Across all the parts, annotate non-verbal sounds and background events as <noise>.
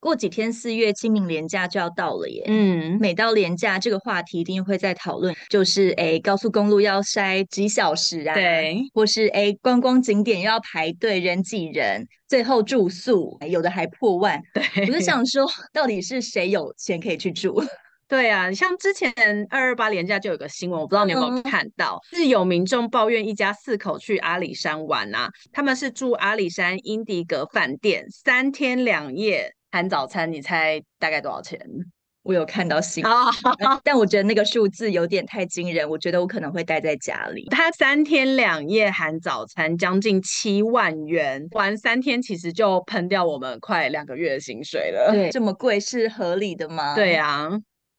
过几天四月清明连假就要到了耶。嗯，每到连假，这个话题一定会在讨论，就是诶高速公路要塞几小时啊？对，或是诶观光景点又要排队人挤人，最后住宿有的还破万。对，我就想说，到底是谁有钱可以去住？<laughs> 对啊，像之前二二八连假就有个新闻，我不知道你有没有看到，嗯、是有民众抱怨一家四口去阿里山玩啊，他们是住阿里山英迪格饭店三天两夜含早餐，你猜大概多少钱？我有看到新闻，哦、但我觉得那个数字有点太惊人，我觉得我可能会待在家里。他三天两夜含早餐，将近七万元，玩三天其实就喷掉我们快两个月的薪水了。对，<laughs> 这么贵是合理的吗？对啊。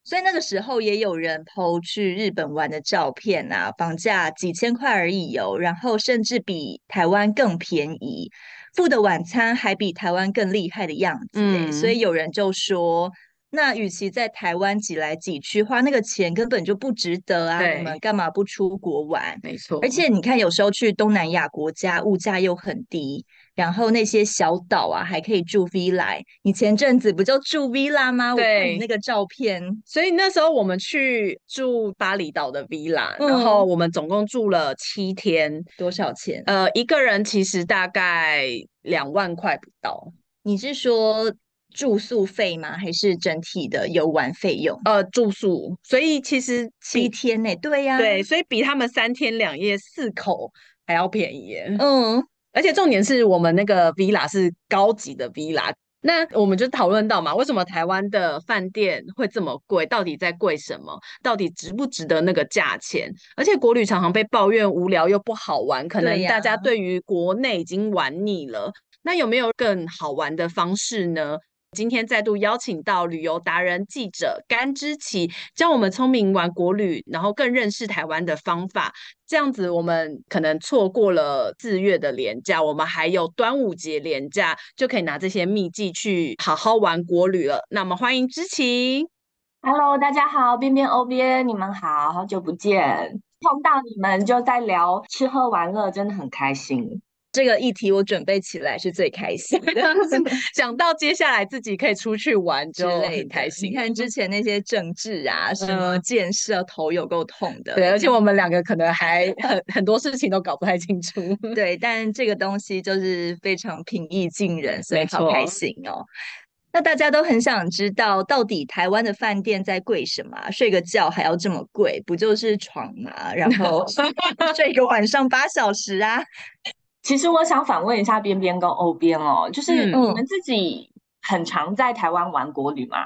所以那个时候也有人 PO 去日本玩的照片啊，房价几千块而已哦，然后甚至比台湾更便宜，付的晚餐还比台湾更厉害的样子。嗯，所以有人就说，那与其在台湾挤来挤去，花那个钱根本就不值得啊！你们干嘛不出国玩？没错，而且你看，有时候去东南亚国家，物价又很低。然后那些小岛啊，还可以住 villa。你前阵子不就住 villa 吗？对，我看你那个照片。所以那时候我们去住巴厘岛的 villa，嗯，然后我们总共住了七天。多少钱？呃，一个人其实大概两万块不到。你是说住宿费吗？还是整体的游玩费用？呃，住宿。所以其实七天呢？对呀，对，所以比他们三天两夜四口还要便宜。嗯。而且重点是我们那个 villa 是高级的 villa，那我们就讨论到嘛，为什么台湾的饭店会这么贵？到底在贵什么？到底值不值得那个价钱？而且国旅常常被抱怨无聊又不好玩，可能大家对于国内已经玩腻了。那有没有更好玩的方式呢？今天再度邀请到旅游达人记者甘芝萁，教我们聪明玩国旅，然后更认识台湾的方法。这样子，我们可能错过了四月的廉假，我们还有端午节廉假，就可以拿这些秘技去好好玩国旅了。那么，欢迎芝萁。Hello，大家好，边边欧边，你们好，好久不见，碰到你们就在聊吃喝玩乐，真的很开心。这个议题我准备起来是最开心的 <laughs> <laughs> 想到接下来自己可以出去玩就很开心。你看之前那些政治啊，什么建设，头有够痛的。对，而且我们两个可能还很很多事情都搞不太清楚。对，但这个东西就是非常平易近人，所以好开心哦。那大家都很想知道，到底台湾的饭店在贵什么？睡个觉还要这么贵，不就是床嘛？然后 <laughs> 睡一个晚上八小时啊？其实我想反问一下边边跟欧边哦，就是你们自己很常在台湾玩国旅吗？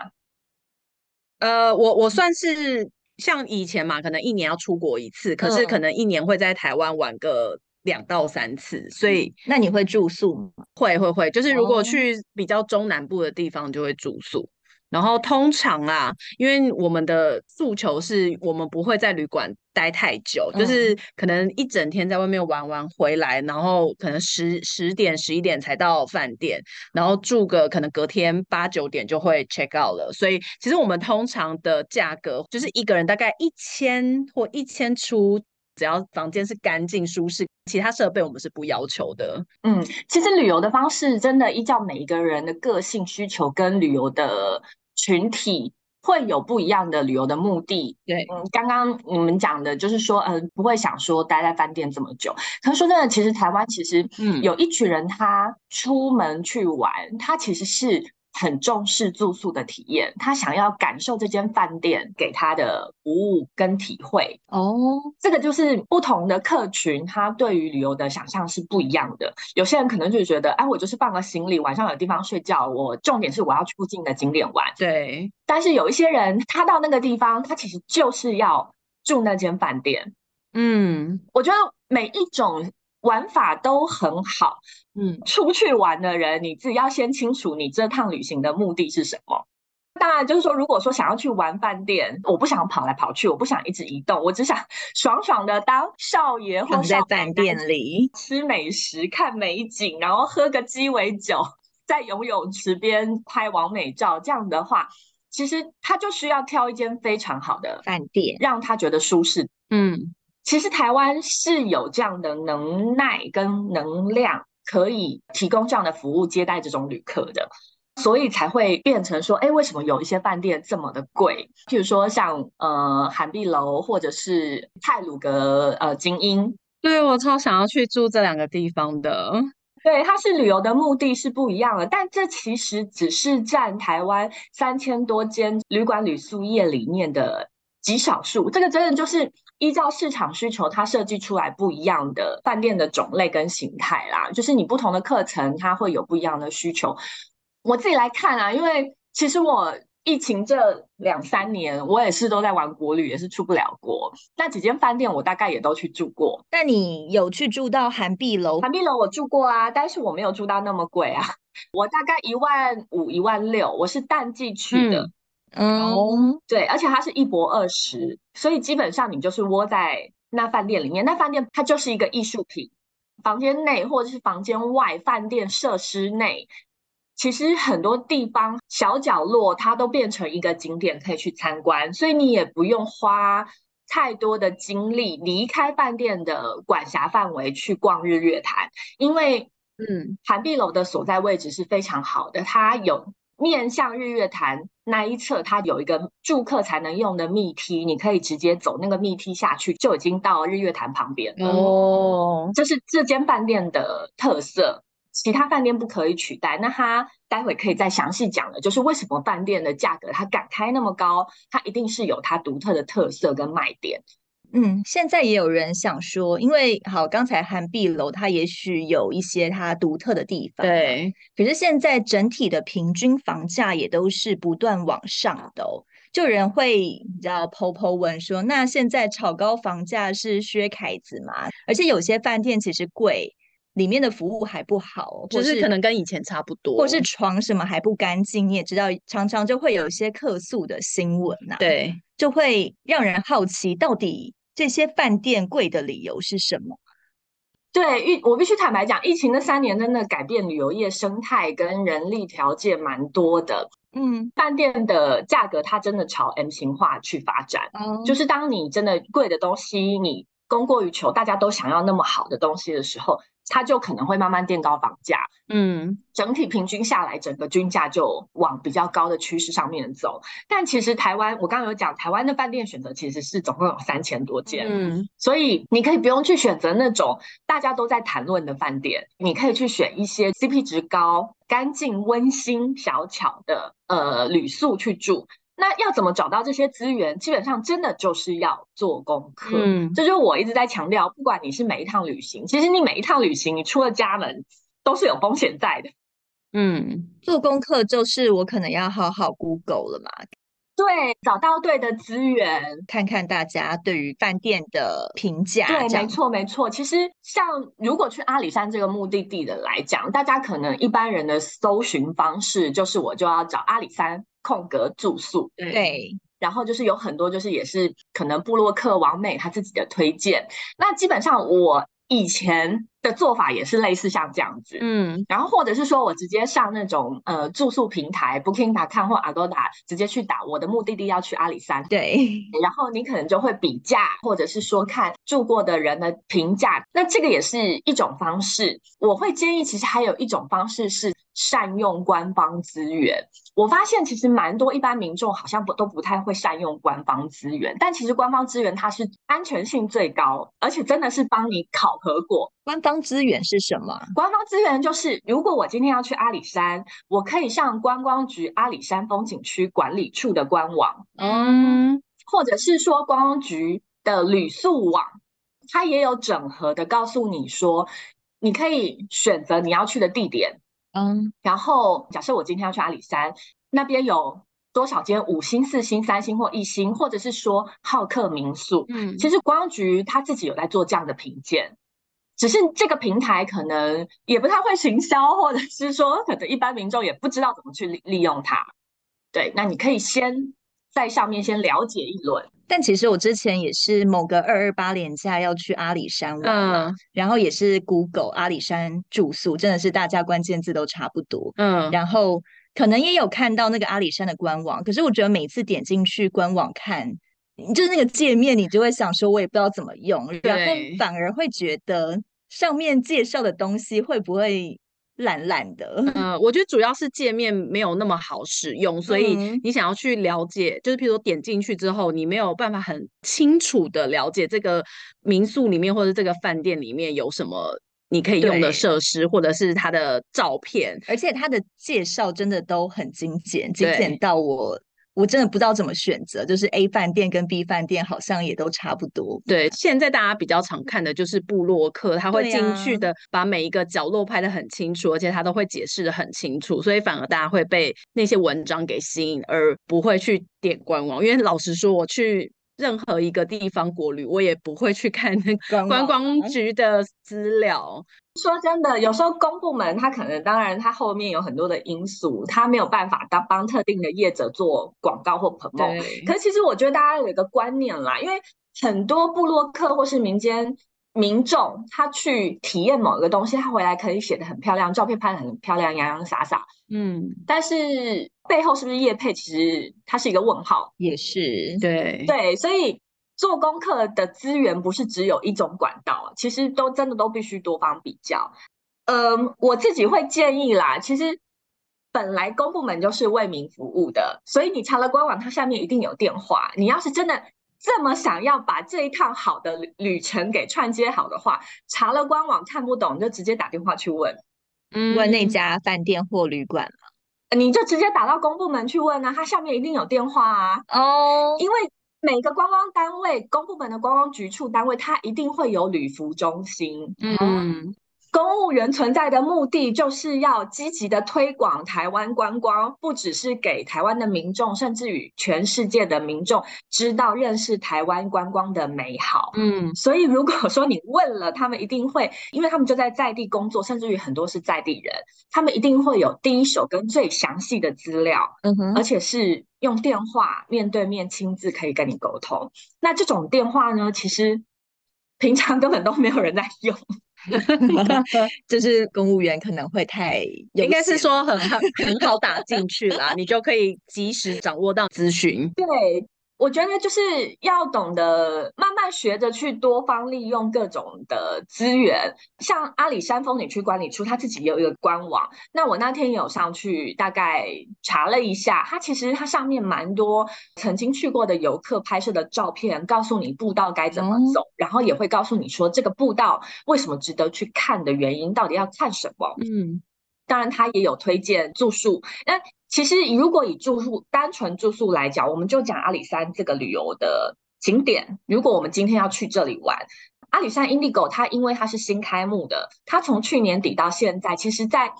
嗯、呃，我我算是像以前嘛，可能一年要出国一次，可是可能一年会在台湾玩个两到三次，所以、嗯、那你会住宿吗？会会会，就是如果去比较中南部的地方就会住宿。然后通常啊，因为我们的诉求是我们不会在旅馆待太久，嗯，就是可能一整天在外面玩完回来，然后可能十十点十一点才到饭店，然后住个可能隔天八九点就会 check out 了。所以其实我们通常的价格就是一个人大概一千或一千出，只要房间是干净舒适，其他设备我们是不要求的。嗯，其实旅游的方式真的依照每一个人的个性需求跟旅游的。群体会有不一样的旅游的目的。对，嗯，刚刚你们讲的就是说，嗯、呃，不会想说待在饭店这么久。可是说真的，其实台湾其实，嗯，有一群人他出门去玩，嗯、他其实是。很重视住宿的体验，他想要感受这间饭店给他的服务跟体会。哦，这个就是不同的客群，他对于旅游的想象是不一样的。有些人可能就觉得，哎，我就是放个行李，晚上有地方睡觉，我重点是我要去附近的景点玩。对。但是有一些人，他到那个地方，他其实就是要住那间饭店。嗯，我觉得每一种。玩法都很好，嗯，出去玩的人，你自己要先清楚你这趟旅行的目的是什么。当然，就是说，如果说想要去玩饭店，我不想跑来跑去，我不想一直移动，我只想 <laughs> 爽爽的当少爷或者在饭店里。吃美食、看美景，然后喝个鸡尾酒，在游泳池边拍完美照，这样的话，其实他就需要挑一间非常好的饭店，让他觉得舒适。嗯，其实台湾是有这样的能耐跟能量，可以提供这样的服务，接待这种旅客的。所以才会变成说，哎，为什么有一些饭店这么的贵？譬如说像呃涵碧楼或者是泰鲁阁呃精英，对，我超想要去住这两个地方的。对，它是旅游的目的是不一样的，但这其实只是占台湾三千多间旅馆旅宿业里面的极少数。这个真的就是依照市场需求，它设计出来不一样的饭店的种类跟形态啦。就是你不同的课程，它会有不一样的需求。我自己来看啊，因为其实我疫情这两三年，我也是都在玩国旅，也是出不了国。那几间饭店我大概也都去住过。那你有去住到涵碧楼？涵碧楼我住过啊，但是我没有住到那么贵啊。<laughs> 我大概一万五、一万六，我是淡季去的。嗯，嗯对，而且它是一博二十，所以基本上你就是窝在那饭店里面。那饭店它就是一个艺术品，房间内或者是房间外，饭店设施内。其实很多地方小角落，它都变成一个景点可以去参观，所以你也不用花太多的精力离开饭店的管辖范围去逛日月潭，因为嗯，涵碧楼的所在位置是非常好的，它有面向日月潭那一侧，它有一个住客才能用的密梯，你可以直接走那个密梯下去，就已经到日月潭旁边了。哦，这是这间饭店的特色。其他饭店不可以取代，那它待会可以再详细讲的，就是为什么饭店的价格它敢开那么高，它一定是有它独特的特色跟卖点。嗯，现在也有人想说，因为好，刚才涵碧楼它也许有一些它独特的地方，对，可是现在整体的平均房价也都是不断往上的哦，就有人会你知道 po po 问说，那现在炒高房价是薛凯子吗？而且有些饭店其实贵。里面的服务还不好，就是可能跟以前差不多，或是床什么还不干净。你也知道，常常就会有一些客诉的新闻呐、啊，对，就会让人好奇，到底这些饭店贵的理由是什么？对，我必须坦白讲，疫情那三年真的改变旅游业生态跟人力条件蛮多的。嗯，饭店的价格它真的朝 M 型化去发展，嗯，就是当你真的贵的东西，你供过于求，大家都想要那么好的东西的时候。它就可能会慢慢垫高房价，嗯，整体平均下来，整个均价就往比较高的趋势上面走。但其实台湾，我刚刚有讲，台湾的饭店选择其实是总共有三千多间，嗯，所以你可以不用去选择那种大家都在谈论的饭店，你可以去选一些 CP 值高、干净、温馨、小巧的呃旅宿去住。那要怎么找到这些资源？基本上真的就是要做功课。嗯，这就是我一直在强调，不管你是每一趟旅行，其实你每一趟旅行，你出了家门都是有风险在的。嗯，做功课就是我可能要好好 Google 了嘛。对，找到对的资源，看看大家对于饭店的评价。对，没错没错。其实像如果去阿里山这个目的地的来讲，大家可能一般人的搜寻方式就是我就要找阿里山。空格住宿，对，然后就是有很多，就是也是可能布洛克王美他自己的推荐。那基本上我以前的做法也是类似像这样子，嗯，然后或者是说我直接上那种呃住宿平台 Booking.com 或 Agoda 直接去打我的目的地要去阿里山，对，然后你可能就会比价，或者是说看住过的人的评价，那这个也是一种方式。我会建议，其实还有一种方式是。善用官方资源，我发现其实蛮多一般民众好像不都不太会善用官方资源，但其实官方资源它是安全性最高，而且真的是帮你考核过。官方资源是什么？官方资源就是，如果我今天要去阿里山，我可以上观光局阿里山风景区管理处的官网，嗯，或者是说观光局的旅宿网，它也有整合的告诉你说，你可以选择你要去的地点。嗯，然后假设我今天要去阿里山，那边有多少间五星、四星、三星或一星，或者是说好客民宿？嗯，其实观光局他自己有在做这样的评鉴，只是这个平台可能也不太会行销，或者是说可能一般民众也不知道怎么去利利用它。对，那你可以先在上面先了解一轮。但其实我之前也是某个二二八连假要去阿里山玩嘛，嗯、然后也是 Google 阿里山住宿，真的是大家关键字都差不多。嗯，然后可能也有看到那个阿里山的官网，可是我觉得每次点进去官网看，就是那个界面，你就会想说，我也不知道怎么用，然后反而会觉得上面介绍的东西会不会？懒懒的，嗯，我觉得主要是界面没有那么好使用，所以你想要去了解，就是譬如说点进去之后，你没有办法很清楚的了解这个民宿里面或者这个饭店里面有什么你可以用的设施，或者是它的照片，而且它的介绍真的都很精简，精简到我。我真的不知道怎么选择，就是 A 饭店跟 B 饭店好像也都差不多。对，现在大家比较常看的就是部落客，他会精确的把每一个角落拍的很清楚，啊、而且他都会解释的很清楚，所以反而大家会被那些文章给吸引，而不会去点官网。因为老实说，我去任何一个地方国旅，我也不会去看那观光局的资料。说真的，有时候公部门他可能，当然他后面有很多的因素，他没有办法当帮特定的业者做广告或 promote。对可是其实我觉得大家有一个观念啦，因为很多部落客或是民间民众，他去体验某一个东西，他回来可以写的很漂亮，照片拍的很漂亮，洋洋洒洒。嗯，但是背后是不是业配，其实它是一个问号。也是，对对，所以。做功课的资源不是只有一种管道，其实都真的都必须多方比较。嗯，我自己会建议啦，其实本来公部门就是为民服务的，所以你查了官网，它下面一定有电话。你要是真的这么想要把这一趟好的旅程给串接好的话，查了官网看不懂，你就直接打电话去问，嗯，问那家饭店或旅馆嘛，你就直接打到公部门去问啊，它下面一定有电话啊。哦，因为。每个观光单位，公部门的观光局处单位，它一定会有旅服中心。嗯。公务员存在的目的就是要积极的推广台湾观光，不只是给台湾的民众，甚至于全世界的民众知道认识台湾观光的美好。嗯，所以如果说你问了，他们一定会，因为他们就在在地工作，甚至于很多是在地人，他们一定会有第一手跟最详细的资料。嗯哼，而且是用电话面对面亲自可以跟你沟通。那这种电话呢，其实平常根本都没有人在用。<laughs> 就是公务员可能会太，应该是说很好 <laughs> 很好打进去啦，你就可以及时掌握到资讯。对。我觉得就是要懂得慢慢学着去多方利用各种的资源，像阿里山风景区管理处，他自己有一个官网。那我那天有上去大概查了一下，它其实它上面蛮多曾经去过的游客拍摄的照片，告诉你步道该怎么走，嗯、然后也会告诉你说这个步道为什么值得去看的原因，到底要看什么。嗯，当然它也有推荐住宿。那其实，如果以住宿单纯住宿来讲，我们就讲阿里山这个旅游的景点。如果我们今天要去这里玩，阿里山 Indigo 它因为它是新开幕的，它从去年底到现在，其实在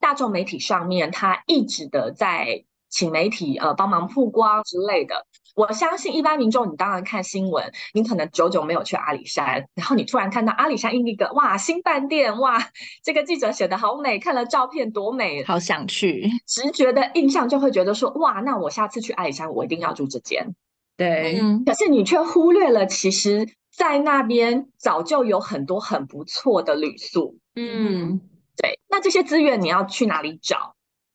大众媒体上面，它一直的在请媒体呃帮忙曝光之类的。我相信一般民众，你当然看新闻，你可能久久没有去阿里山，然后你突然看到阿里山印一个哇新饭店哇，这个记者写得好美，看了照片多美，好想去，直觉的印象就会觉得说哇，那我下次去阿里山我一定要住这间。对，可是你却忽略了，其实在那边早就有很多很不错的旅宿。嗯，对，那这些资源你要去哪里找？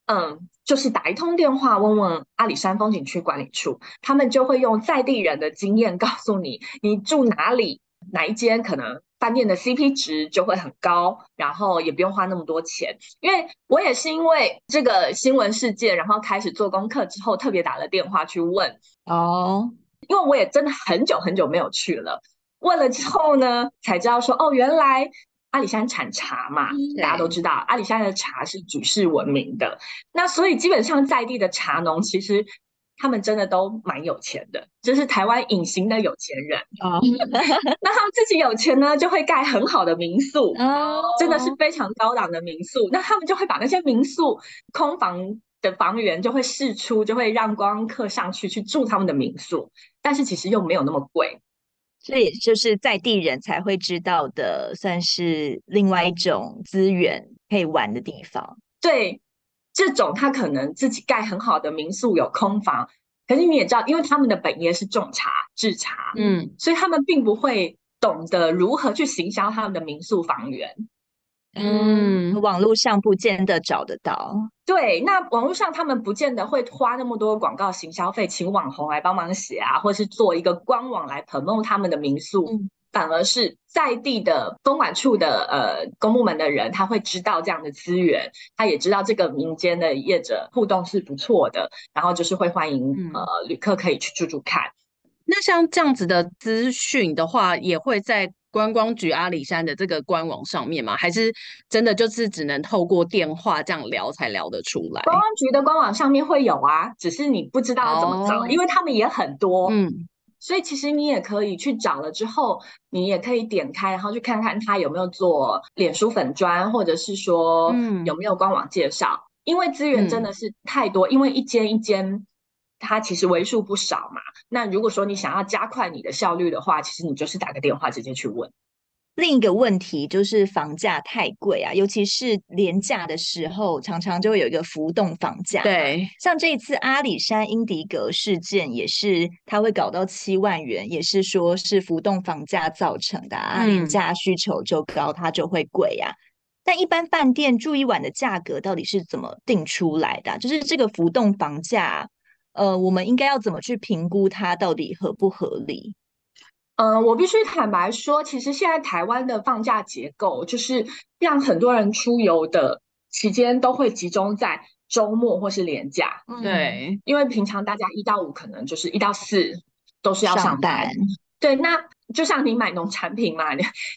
嗯。就是打一通电话问问阿里山风景区管理处，他们就会用在地人的经验告诉你，你住哪里，哪一间可能饭店的 CP 值就会很高，然后也不用花那么多钱。因为我也是因为这个新闻事件，然后开始做功课之后，特别打了电话去问哦，因为我也真的很久很久没有去了，问了之后呢，才知道说哦，原来。阿里山产茶嘛，大家都知道，阿里山的茶是举世闻名的。那所以基本上在地的茶农，其实他们真的都蛮有钱的，就是台湾隐形的有钱人。哦，<laughs> 那他们自己有钱呢，就会盖很好的民宿，哦，真的是非常高档的民宿。那他们就会把那些民宿空房的房源就会释出，就会让观光客上去去住他们的民宿，但是其实又没有那么贵。这也就是在地人才会知道的，算是另外一种资源可以玩的地方。对，这种他可能自己盖很好的民宿，有空房，可是你也知道，因为他们的本业是种茶制茶，嗯，所以他们并不会懂得如何去行销他们的民宿房源。嗯，网络上不见得找得到。对，那网络上他们不见得会花那么多广告行消费，请网红来帮忙写啊，或是做一个官网来 promote 他们的民宿。嗯反而是在地的公管处的呃公部门的人，他会知道这样的资源，他也知道这个民间的业者互动是不错的，然后就是会欢迎、嗯、呃旅客可以去住住看。那像这样子的资讯的话，也会在观光局阿里山的这个官网上面吗？还是真的就是只能透过电话这样聊才聊得出来？观光局的官网上面会有啊，只是你不知道怎么找，哦、因为他们也很多。嗯。所以其实你也可以去找了之后，你也可以点开，然后去看看他有没有做脸书粉砖，或者是说有没有官网介绍。嗯、因为资源真的是太多，嗯、因为一间一间它其实为数不少嘛。那如果说你想要加快你的效率的话，其实你就是打个电话直接去问。另一个问题就是房价太贵啊，尤其是连假的时候，常常就会有一个浮动房价。对，像这一次阿里山英迪格事件，也是它会搞到七万元，也是说是浮动房价造成的啊。廉价需求就高，它就会贵呀、啊。嗯、但一般饭店住一晚的价格到底是怎么定出来的？就是这个浮动房价，呃，我们应该要怎么去评估它到底合不合理？嗯、呃，我必须坦白说，其实现在台湾的放假结构，就是让很多人出游的期间都会集中在周末或是连假。对，因为平常大家一到五可能就是一到四都是要上班。上班对，那。就像你买农产品嘛，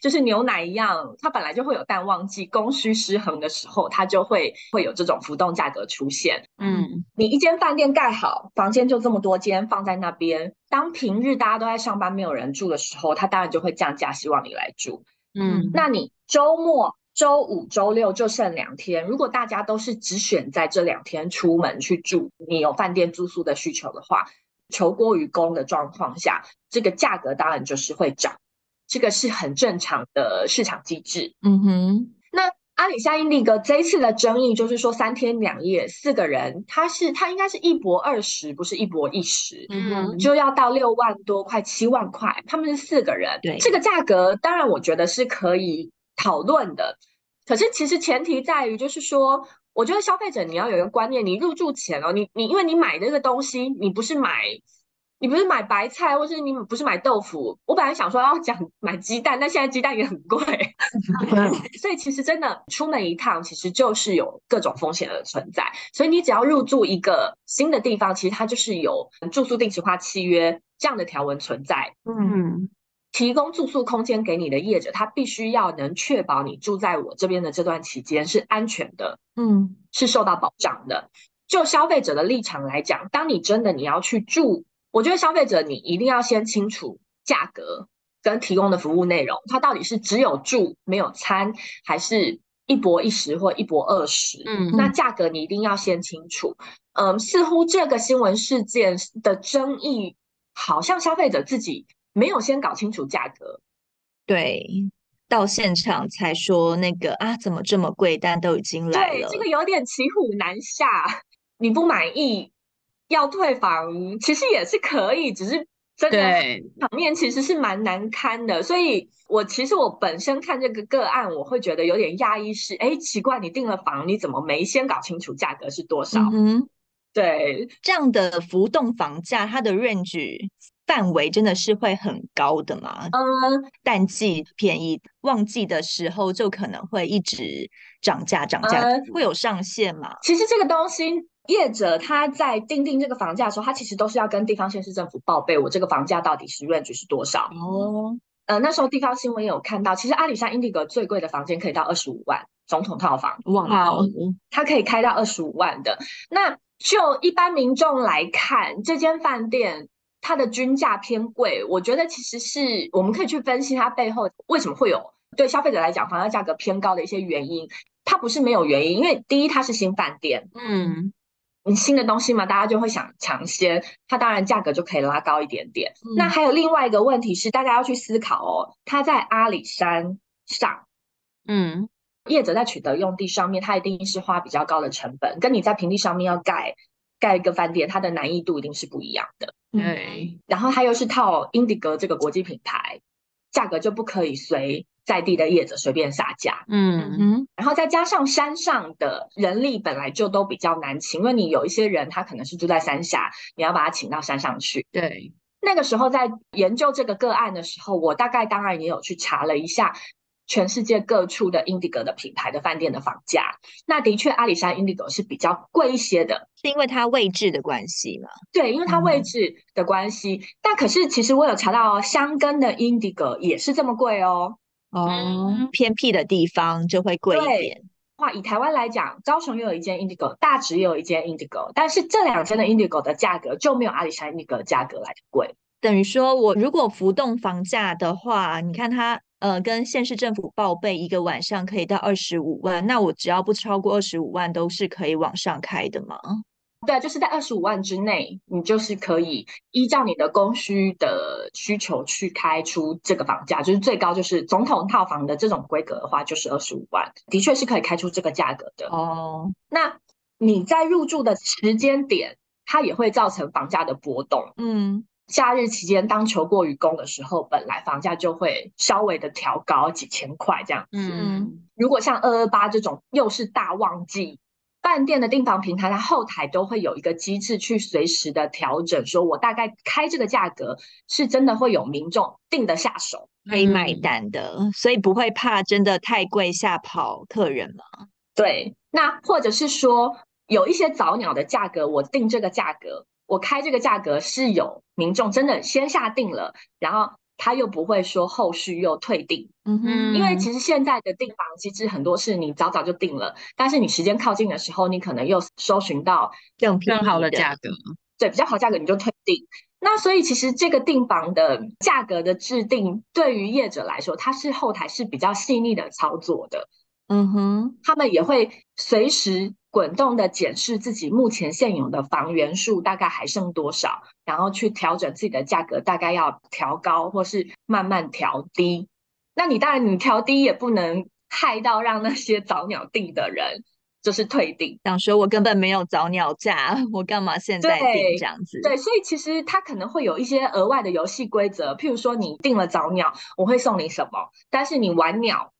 就是牛奶一样，它本来就会有淡旺季，供需失衡的时候，它就会会有这种浮动价格出现。嗯，你一间饭店盖好，房间就这么多间放在那边，当平日大家都在上班，没有人住的时候，它当然就会降价，希望你来住。嗯，那你周末、周五、周六就剩两天，如果大家都是只选在这两天出门去住，你有饭店住宿的需求的话。求过于供的状况下，这个价格当然就是会涨，这个是很正常的市场机制。嗯哼，那阿里山英迪格这一次的争议就是说，三天两夜四个人，他是他应该是一搏二十，不是一搏一十，嗯哼，就要到六万多块七万块，他们是四个人，对，这个价格当然我觉得是可以讨论的，可是其实前提在于就是说。我觉得消费者你要有一个观念，你入住前哦，你你因为你买的这个东西，你不是买，你不是买白菜，或是你不是买豆腐。我本来想说要讲买鸡蛋，但现在鸡蛋也很贵，<laughs> 所以其实真的出门一趟，其实就是有各种风险的存在。所以你只要入住一个新的地方，其实它就是有住宿定型化契约这样的条文存在。嗯。提供住宿空间给你的业者，他必须要能确保你住在我这边的这段期间是安全的，嗯，是受到保障的。就消费者的立场来讲，当你真的你要去住，我觉得消费者你一定要先清楚价格跟提供的服务内容，它到底是只有住没有餐，还是一泊一食或一泊二十？嗯，那价格你一定要先清楚。嗯，似乎这个新闻事件的争议，好像消费者自己。没有先搞清楚价格，对，到现场才说那个啊，怎么这么贵？但都已经来了，对，这个有点骑虎难下。<laughs> 你不满意要退房，其实也是可以，只是真的场面其实是蛮难堪的。所以我其实我本身看这个个案，我会觉得有点讶异，是哎，奇怪，你订了房，你怎么没先搞清楚价格是多少？嗯，对，这样的浮动房价，它的 range。范围真的是会很高的吗？嗯，淡季便宜，旺季的时候就可能会一直涨价，涨价、嗯、会有上限吗？其实这个东西，业者他在定定这个房价的时候，他其实都是要跟地方县市政府报备，我这个房价到底是 range 是多少？哦，呃，那时候地方新闻也有看到，其实阿里山英迪格最贵的房间可以到二十五万，总统套房，哇，它可以开到二十五万的。那就一般民众来看，这间饭店。它的均价偏贵，我觉得其实是我们可以去分析它背后为什么会有对消费者来讲房价价格偏高的一些原因。它不是没有原因，因为第一它是新饭店，嗯，你新的东西嘛，大家就会想抢先，它当然价格就可以拉高一点点。嗯、那还有另外一个问题是，大家要去思考哦，它在阿里山上，嗯，业者在取得用地上面，它一定是花比较高的成本，跟你在平地上面要盖。盖一个饭店，它的难易度一定是不一样的。对，然后它又是套英迪格这个国际品牌，价格就不可以随在地的业者随便杀价。嗯嗯，然后再加上山上的人力本来就都比较难请，因为你有一些人他可能是住在山下，你要把他请到山上去。对，那个时候在研究这个个案的时候，我大概当然也有去查了一下。全世界各处的 Indigo 的品牌的饭店的房价，那的确阿里山 Indigo 是比较贵一些的，是因为它位置的关系吗？对，因为它位置的关系。嗯、但可是其实我有查到哦，箱根的 Indigo 也是这么贵哦。哦，嗯、偏僻的地方就会贵一点。话以台湾来讲，高雄又有一间 Indigo，大直也有一间 Indigo，但是这两间的 Indigo 的价格就没有阿里山 Indigo 的价格来的贵。等于说我如果浮动房价的话，你看它。呃，跟县市政府报备一个晚上可以到二十五万，那我只要不超过二十五万，都是可以往上开的吗？对，就是在二十五万之内，你就是可以依照你的供需的需求去开出这个房价，就是最高就是总统套房的这种规格的话，就是二十五万，的确是可以开出这个价格的。哦，那你在入住的时间点，它也会造成房价的波动。嗯。假日期间，当求过于供的时候，本来房价就会稍微的调高几千块这样子。嗯，如果像二二八这种又是大旺季，饭店的订房平台它后台都会有一个机制去随时的调整，说我大概开这个价格是真的会有民众定得下手，可以买单的，所以不会怕真的太贵吓跑客人吗？对，那或者是说有一些早鸟的价格，我定这个价格。我开这个价格是有民众真的先下定了，然后他又不会说后续又退订，嗯哼，因为其实现在的订房机制很多是你早早就定了，但是你时间靠近的时候，你可能又搜寻到更更好的价格，对，比较好价格你就退订。那所以其实这个订房的价格的制定，对于业者来说，它是后台是比较细腻的操作的，嗯哼，他们也会随时。滚动的检视自己目前现有的房源数大概还剩多少，然后去调整自己的价格，大概要调高或是慢慢调低。那你当然你调低也不能害到让那些早鸟订的人就是退订，想说我根本没有早鸟价，我干嘛现在订这样子？对，对，所以其实它可能会有一些额外的游戏规则，譬如说你订了早鸟，我会送你什么，但是你晚鸟。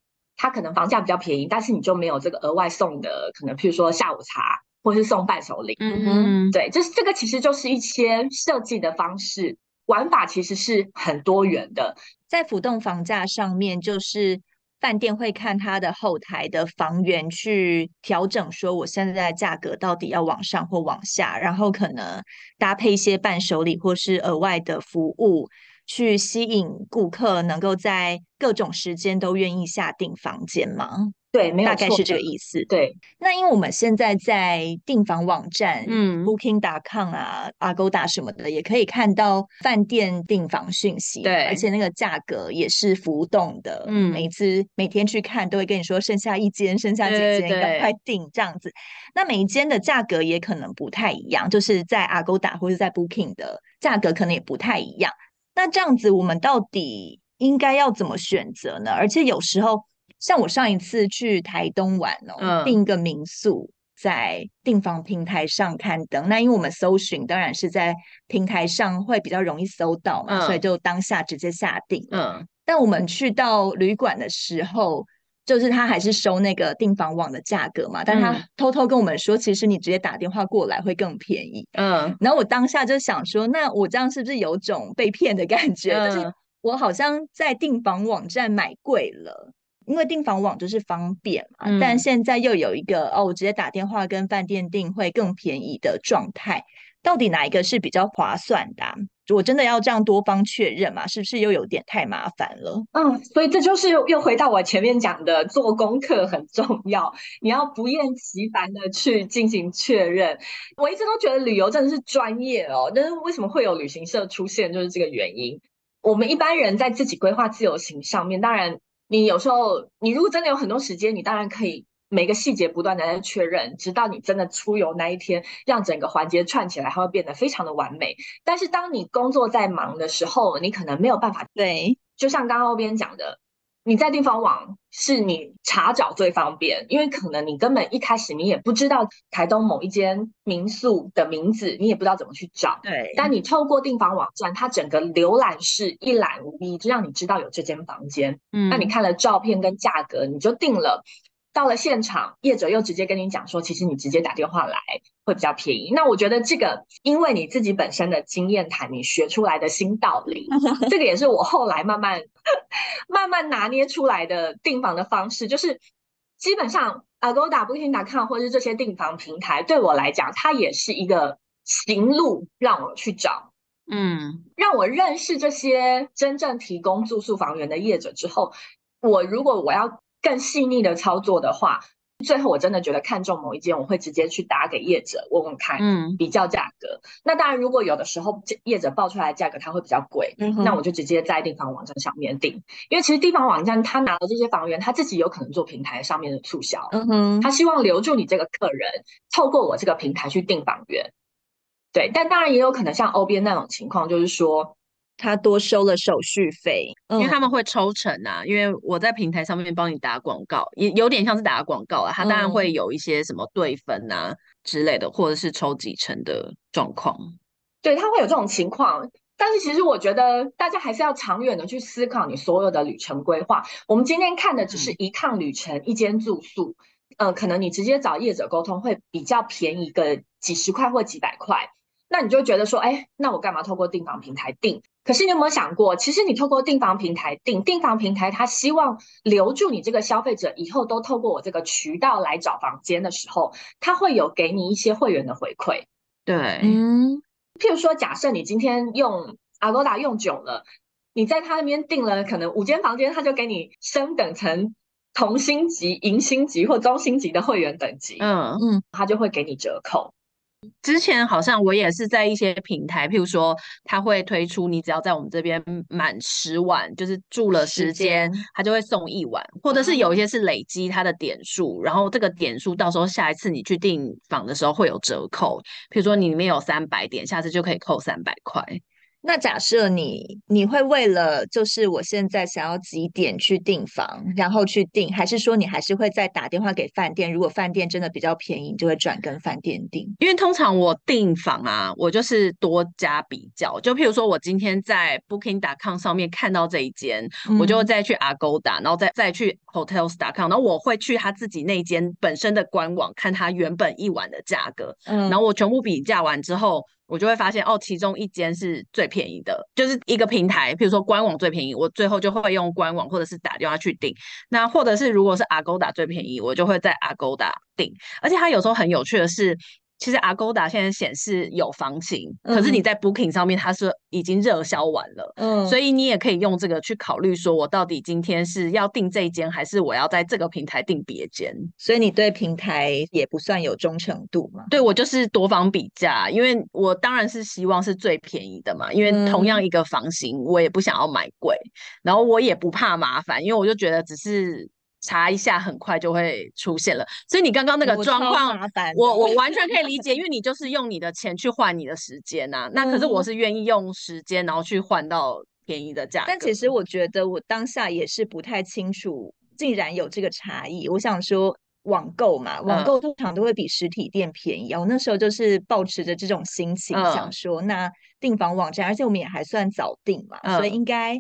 它可能房价比较便宜，但是你就没有这个额外送的，可能譬如说下午茶，或是送伴手礼。嗯哼，对，就是这个其实就是一些设计的方式，玩法其实是很多元的。在浮动房价上面，就是饭店会看它的后台的房源去调整，说我现在价格到底要往上或往下，然后可能搭配一些伴手礼或是额外的服务。去吸引顾客能够在各种时间都愿意下订房间吗？对，没有错，大概是这个意思。对，那因为我们现在在订房网站，嗯，Booking.com 啊，Agoda 什么的，也可以看到饭店订房讯息。对，而且那个价格也是浮动的。嗯，每次每天去看都会跟你说剩下一间，剩下几间，赶快订这样子。那每一间的价格也可能不太一样，就是在 Agoda 或者在 Booking 的价格可能也不太一样。那这样子，我们到底应该要怎么选择呢？而且有时候，像我上一次去台东玩哦，嗯、订一个民宿，在订房平台上刊登。那因为我们搜寻，当然是在平台上会比较容易搜到嘛，嗯、所以就当下直接下定。嗯，但我们去到旅馆的时候。就是他还是收那个订房网的价格嘛，但他偷偷跟我们说，其实你直接打电话过来会更便宜。嗯，然后我当下就想说，那我这样是不是有种被骗的感觉？嗯、就是我好像在订房网站买贵了，因为订房网就是方便嘛，嗯、但现在又有一个哦，我直接打电话跟饭店订会更便宜的状态。到底哪一个是比较划算的啊？我真的要这样多方确认吗？是不是又有点太麻烦了？嗯，所以这就是又回到我前面讲的，做功课很重要，你要不厌其烦的去进行确认。我一直都觉得旅游真的是专业哦，但是为什么会有旅行社出现，就是这个原因。我们一般人在自己规划自由行上面，当然你有时候你如果真的有很多时间，你当然可以。每个细节不断的在确认，直到你真的出游那一天，让整个环节串起来，它会变得非常的完美。但是当你工作在忙的时候，你可能没有办法。对，就像刚刚欧边讲的，你在订房网是你查找最方便，因为可能你根本一开始你也不知道台东某一间民宿的名字，你也不知道怎么去找。对，但你透过订房网站，它整个浏览室一览无遗，就让你知道有这间房间。嗯，那你看了照片跟价格，你就定了。到了现场，业者又直接跟你讲说，其实你直接打电话来会比较便宜。那我觉得这个，因为你自己本身的经验谈，你学出来的新道理，<laughs> 这个也是我后来慢慢慢慢拿捏出来的订房的方式。就是基本上，Agoda、Booking.com 或者是这些订房平台，对我来讲，它也是一个行路让我去找，嗯，让我认识这些真正提供住宿房源的业者之后，我如果我要。更细腻的操作的话，最后我真的觉得看中某一间，我会直接去打给业者问问看，嗯，比较价格。嗯、那当然，如果有的时候业者报出来的价格它会比较贵，嗯，那我就直接在订房网站上面订。因为其实订房网站他拿了这些房源，他自己有可能做平台上面的促销，嗯哼，他希望留住你这个客人，透过我这个平台去订房源。对，但当然也有可能像欧边那种情况，就是说。他多收了手续费，因为他们会抽成啊。因为我在平台上面帮你打广告，也有点像是打广告啊。他当然会有一些什么对分啊之类的，或者是抽几成的状况。对，他会有这种情况。但是其实我觉得大家还是要长远的去思考你所有的旅程规划。我们今天看的只是一趟旅程，嗯、一间住宿，呃，可能你直接找业者沟通会比较便宜个几十块或几百块。那你就觉得说，哎，那我干嘛透过订房平台订？可是你有没有想过，其实你透过订房平台订，订房平台它希望留住你这个消费者，以后都透过我这个渠道来找房间的时候，他会有给你一些会员的回馈。对，嗯，譬如说，假设你今天用 Agoda 用久了，你在他那边订了可能五间房间，他就给你升等成同星级、银星级或中星级的会员等级。嗯嗯，他就会给你折扣。之前好像我也是在一些平台，譬如说他会推出，你只要在我们这边满十晚，就是住了时间，他就会送一晚，或者是有一些是累积他的点数，然后这个点数到时候下一次你去订房的时候会有折扣，譬如说你里面有三百点，下次就可以扣三百块。那假设你你会为了就是我现在想要几点去订房，然后去订，还是说你还是会再打电话给饭店？如果饭店真的比较便宜，你就会转跟饭店订。因为通常我订房啊，我就是多加比较。就譬如说我今天在 Booking.com 上面看到这一间，嗯、我就再去 Agoda，然后再再去 Hotels.com，然后我会去他自己那间本身的官网看他原本一晚的价格，嗯、然后我全部比价完之后。我就会发现哦，其中一间是最便宜的，就是一个平台，比如说官网最便宜，我最后就会用官网或者是打电话去订。那或者是如果是阿勾达最便宜，我就会在阿勾达订。而且它有时候很有趣的是。其实 Agoda 现在显示有房型，嗯、可是你在 Booking 上面它是已经热销完了，嗯，所以你也可以用这个去考虑，说我到底今天是要订这一间，还是我要在这个平台订别间？所以你对平台也不算有忠诚度嘛？对，我就是多方比价，因为我当然是希望是最便宜的嘛，因为同样一个房型，我也不想要买贵，嗯、然后我也不怕麻烦，因为我就觉得只是。查一下，很快就会出现了。所以你刚刚那个状况，我我，我完全可以理解，因为你就是用你的钱去换你的时间呐、啊。那可是我是愿意用时间，然后去换到便宜的价格。但其实我觉得我当下也是不太清楚，竟然有这个差异。我想说，网购嘛，网购通常都会比实体店便宜啊。我那时候就是抱持着这种心情，想说，那订房网站，而且我们也还算早订嘛，所以应该。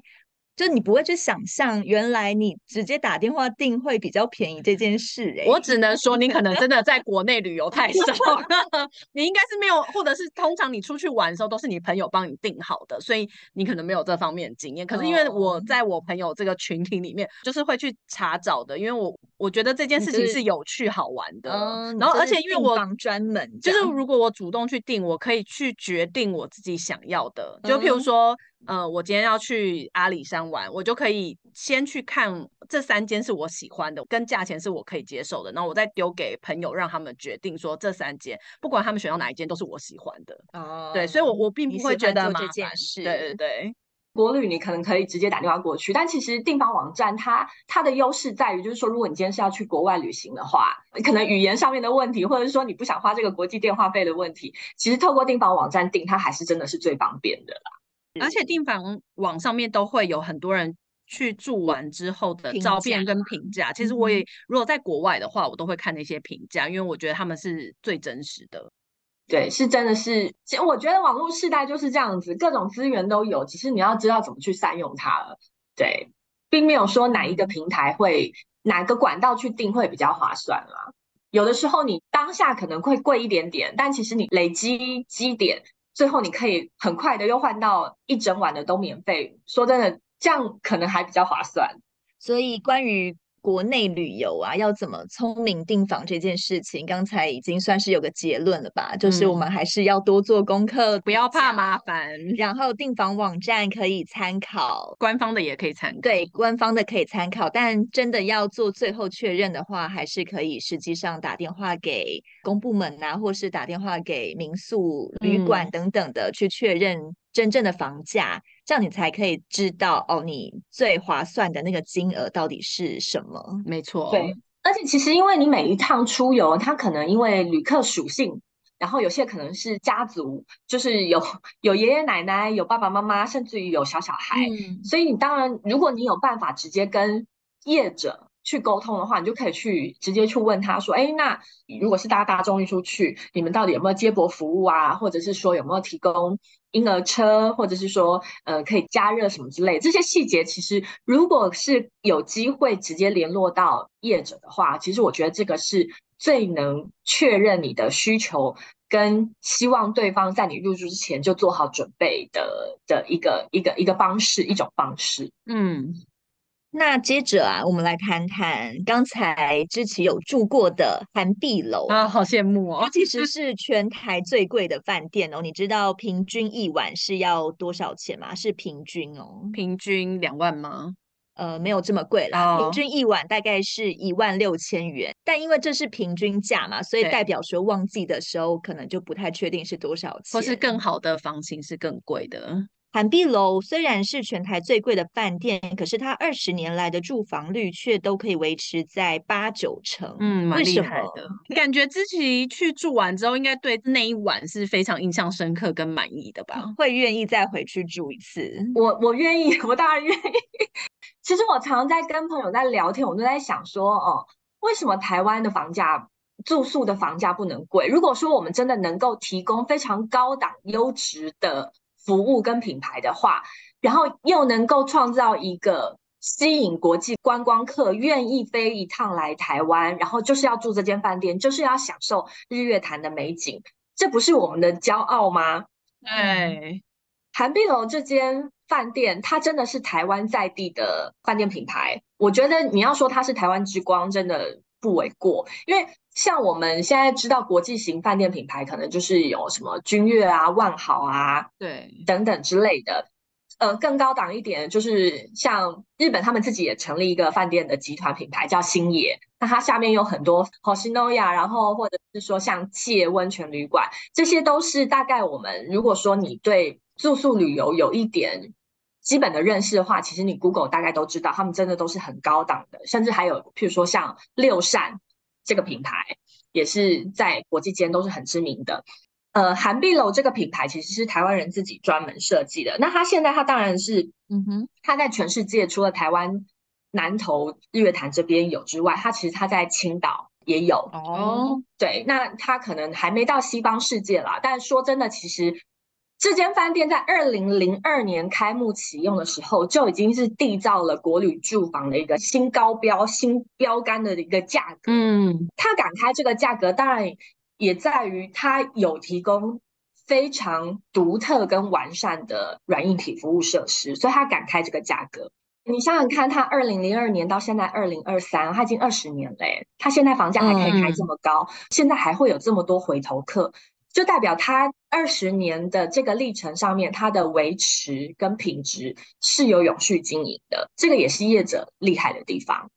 就你不会去想象，原来你直接打电话订会比较便宜这件事哎、欸，我只能说你可能真的在国内旅游太少了，你应该是没有，或者是通常你出去玩的时候都是你朋友帮你订好的，所以你可能没有这方面的经验。可是因为我在我朋友这个群体里面，就是会去查找的，因为我我觉得这件事情是有趣好玩的，嗯、然后而且因为我专门就是如果我主动去订，我可以去决定我自己想要的，就譬如说。呃，我今天要去阿里山玩，我就可以先去看这三间是我喜欢的，跟价钱是我可以接受的，然后我再丢给朋友，让他们决定说这三间，不管他们选到哪一间都是我喜欢的。哦，对，所以我我并不会觉得麻烦。这件事。对对对，国旅你可能可以直接打电话过去，但其实订房网站它它的优势在于，就是说如果你今天是要去国外旅行的话，可能语言上面的问题，或者是说你不想花这个国际电话费的问题，其实透过订房网站订，它还是真的是最方便的啦。而且订房网上面都会有很多人去住完之后的照片跟评价。其实我也如果在国外的话，我都会看那些评价，因为我觉得他们是最真实的。对，是真的是，其实我觉得网络时代就是这样子，各种资源都有，只是你要知道怎么去善用它了。对，并没有说哪一个平台会哪个管道去订会比较划算啦。有的时候你当下可能会贵一点点，但其实你累积积点，最后你可以很快的又换到一整晚的都免费。说真的，这样可能还比较划算。所以关于。国内旅游啊，要怎么聪明订房这件事情，刚才已经算是有个结论了吧？就是我们还是要多做功课，不要怕麻烦。然后订房网站可以参考，官方的也可以参考。对，官方的可以参考，但真的要做最后确认的话，还是可以实际上打电话给公部门啊，或是打电话给民宿、旅馆等等的，去确认真正的房价。这样你才可以知道哦，你最划算的那个金额到底是什么？没错，对。而且其实因为你每一趟出游，它可能因为旅客属性，然后有些可能是家族，就是有有爷爷奶奶、有爸爸妈妈，甚至于有小小孩。嗯。所以你当然，如果你有办法直接跟业者去沟通的话，你就可以去直接去问他说：“哎，那如果是搭大众运输去，你们到底有没有接驳服务啊？或者是说有没有提供？”婴儿车，或者是说，呃，可以加热什么之类，这些细节其实，如果是有机会直接联络到业者的话，其实我觉得这个是最能确认你的需求，跟希望对方在你入住之前就做好准备的的一个一个一个方式，一种方式。嗯。那接着啊，我们来谈谈刚才芝萁有住过的涵碧楼啊，好羡慕哦！它其实是全台最贵的饭店哦。你知道平均一晚是要多少钱吗？是平均哦，平均两万吗？呃，没有这么贵啦，哦、平均一晚大概是一万六千元。但因为这是平均价嘛，所以代表说旺季的时候可能就不太确定是多少钱，或是更好的房型是更贵的。涵碧楼虽然是全台最贵的饭店，可是它二十年来的住房率却都可以维持在八九成。嗯，蛮厉害的。感觉芝萁去住完之后，应该对那一晚是非常印象深刻跟满意的吧？会愿意再回去住一次？我我愿意，我当然愿意。<laughs> 其实我常常在跟朋友在聊天，我都在想说，哦，为什么台湾的房价住宿的房价不能贵？如果说我们真的能够提供非常高档优质的。服务跟品牌的话，然后又能够创造一个吸引国际观光客愿意飞一趟来台湾，然后就是要住这间饭店，就是要享受日月潭的美景，这不是我们的骄傲吗？对，涵碧楼这间饭店，它真的是台湾在地的饭店品牌。我觉得你要说它是台湾之光，真的不为过，因为。像我们现在知道国际型饭店品牌，可能就是有什么君悦啊、万豪啊，对，等等之类的。呃，更高档一点，就是像日本他们自己也成立一个饭店的集团品牌，叫星野。那它下面有很多 Hoshinoya，然后或者是说像界温泉旅馆，这些都是大概我们如果说你对住宿旅游有一点基本的认识的话，其实你 Google 大概都知道，他们真的都是很高档的，甚至还有譬如说像六善。这个品牌也是在国际间都是很知名的。呃，涵碧楼这个品牌其实是台湾人自己专门设计的。那它现在它当然是，嗯哼，它在全世界除了台湾南投日月潭这边有之外，它其实它在青岛也有。哦，对，那它可能还没到西方世界啦。但说真的，其实。这间饭店在二零零二年开幕启用的时候，就已经是缔造了国旅住房的一个新高标、新标杆的一个价格。嗯，它敢开这个价格，当然也在于它有提供非常独特跟完善的软硬体服务设施，所以它敢开这个价格。你想想看，它二零零二年到现在二零二三，它已经二十年嘞，它现在房价还可以开这么高，嗯、现在还会有这么多回头客。就代表它二十年的这个历程上面，它的维持跟品质是有永续经营的，这个也是业者厉害的地方。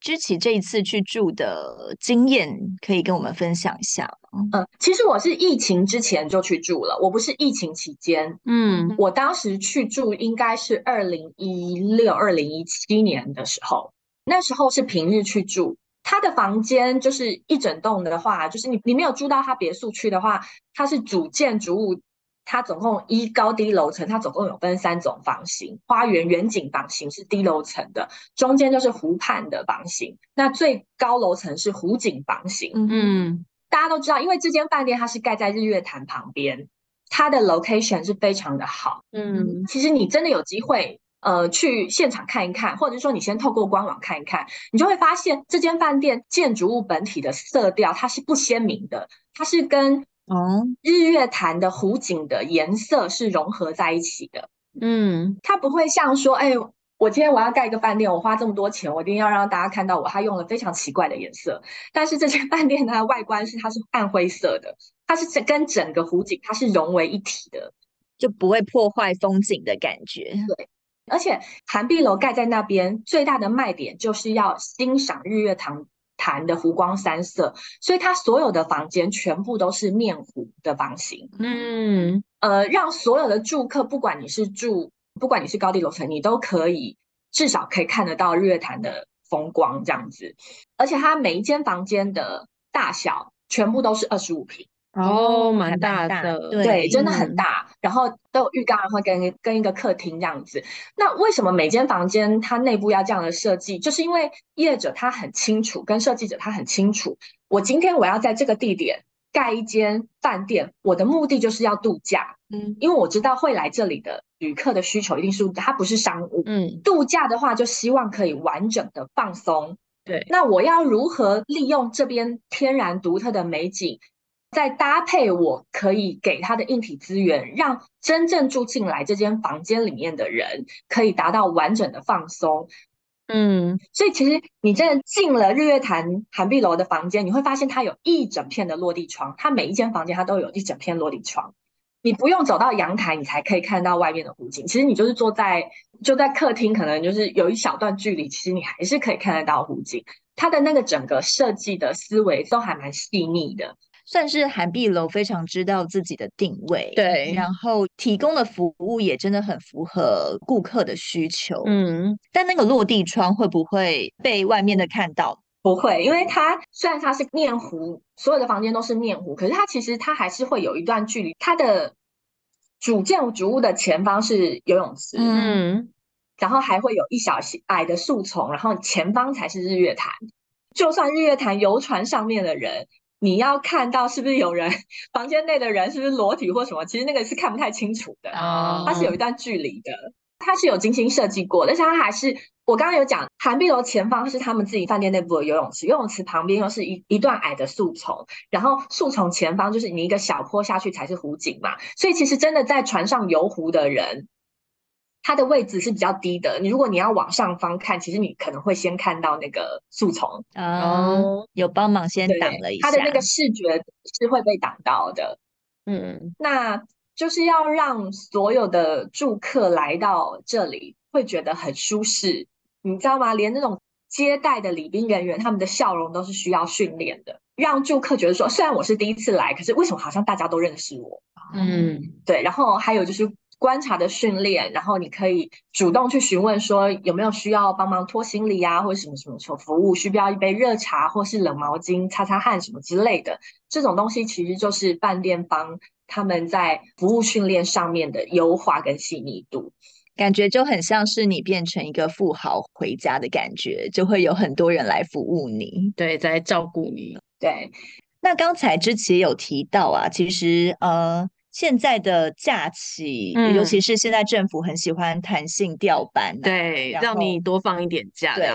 芝萁这一次去住的经验，可以跟我们分享一下吗？嗯，其实我是疫情之前就去住了，我不是疫情期间。嗯，我当时去住应该是二零一六、二零一七年的时候，那时候是平日去住。他的房间就是一整栋的话，就是你你没有住到他别墅区的话，它是主建筑物，它总共一高低楼层，它总共有分三种房型：花园远景房型是低楼层的，中间就是湖畔的房型，那最高楼层是湖景房型。嗯，大家都知道，因为这间饭店它是盖在日月潭旁边，它的 location 是非常的好。嗯，其实你真的有机会，呃，去现场看一看，或者是说你先透过官网看一看，你就会发现这间饭店建筑物本体的色调它是不鲜明的，它是跟哦，日月潭的湖景的颜色是融合在一起的。嗯，它不会像说，哎，我今天我要盖一个饭店，我花这么多钱，我一定要让大家看到我，它用了非常奇怪的颜色。但是这间饭店它的外观是它是暗灰色的，它是整跟整个湖景它是融为一体的，就不会破坏风景的感觉。对，而且涵碧楼盖在那边最大的卖点就是要欣赏日月潭。潭的湖光山色，所以它所有的房间全部都是面湖的房型。嗯，呃，让所有的住客，不管你是住，不管你是高低楼层，你都可以至少可以看得到日月潭的风光这样子。而且它每一间房间的大小全部都是二十五坪。哦，蛮大的，对，对，真的很大。嗯、然后都有浴缸，然后跟跟一个客厅这样子。那为什么每间房间它内部要这样的设计？就是因为业者他很清楚，跟设计者他很清楚，我今天我要在这个地点盖一间饭店，我的目的就是要度假。嗯，因为我知道会来这里的旅客的需求一定是它不是商务。嗯，度假的话就希望可以完整的放松。对，那我要如何利用这边天然独特的美景？再搭配我可以给他的硬体资源，让真正住进来这间房间里面的人可以达到完整的放松。嗯，所以其实你真的进了日月潭涵碧楼的房间，你会发现它有一整片的落地窗，它每一间房间它都有一整片落地窗，你不用走到阳台，你才可以看到外面的湖景。其实你就是坐在就在客厅，可能就是有一小段距离，其实你还是可以看得到湖景。它的那个整个设计的思维都还蛮细腻的。算是涵碧楼非常知道自己的定位，对，然后提供的服务也真的很符合顾客的需求，嗯，但那个落地窗会不会被外面的看到？不会，因为它虽然它是面湖，所有的房间都是面湖，可是它其实它还是会有一段距离。它的主建筑物的前方是游泳池，嗯，然后还会有一小矮的树丛，然后前方才是日月潭。就算日月潭游船上面的人。你要看到是不是有人，房间内的人是不是裸体或什么？其实那个是看不太清楚的，哦，它是有一段距离的，它是有精心设计过的，但是它还是我刚刚有讲，韩碧楼前方是他们自己饭店内部的游泳池，游泳池旁边又是一一段矮的树丛，然后树丛前方就是你一个小坡下去才是湖景嘛，所以其实真的在船上游湖的人。它的位置是比较低的，你如果你要往上方看，其实你可能会先看到那个树丛哦，有帮忙先挡了一下，它的那个视觉是会被挡到的。嗯，那就是要让所有的住客来到这里会觉得很舒适，你知道吗？连那种接待的礼宾人员，他们的笑容都是需要训练的，让住客觉得说，虽然我是第一次来，可是为什么好像大家都认识我？嗯，对。然后还有就是。观察的训练，然后你可以主动去询问说有没有需要帮忙拖行李啊，或者什么什么什么服务，需不需要一杯热茶或是冷毛巾擦擦汗什么之类的。这种东西其实就是饭店方他们在服务训练上面的优化跟细腻度，感觉就很像是你变成一个富豪回家的感觉，就会有很多人来服务你，对，在照顾你。对，那刚才之前有提到啊，其实呃。现在的假期，嗯，尤其是现在政府很喜欢弹性调班，啊，对，让你多放一点假。对，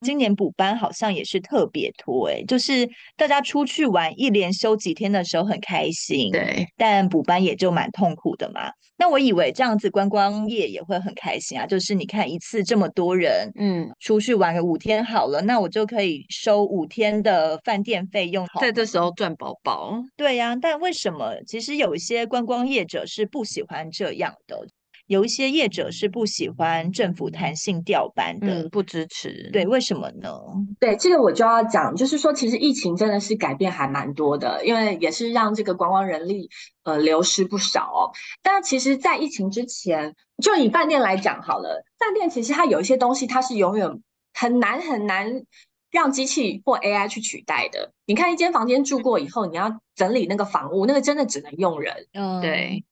今年补班好像也是特别多，欸，就是大家出去玩一连休几天的时候很开心，对，但补班也就蛮痛苦的嘛。那我以为这样子观光业也会很开心啊，就是你看一次这么多人，嗯，出去玩个五天好了，那我就可以收五天的饭店费用，在这时候赚饱饱。对呀，啊，但为什么其实有一些观光业者是不喜欢这样的？有一些业者是不喜欢政府弹性调班的，嗯，不支持。对，为什么呢？对，这个我就要讲，就是说，其实疫情真的是改变还蛮多的，因为也是让这个观光人力呃流失不少哦。但其实，在疫情之前，就以饭店来讲好了，饭店其实它有一些东西，它是永远很难很难让机器或 AI 去取代的。你看，一间房间住过以后，你要整理那个房屋，那个真的只能用人。嗯，对。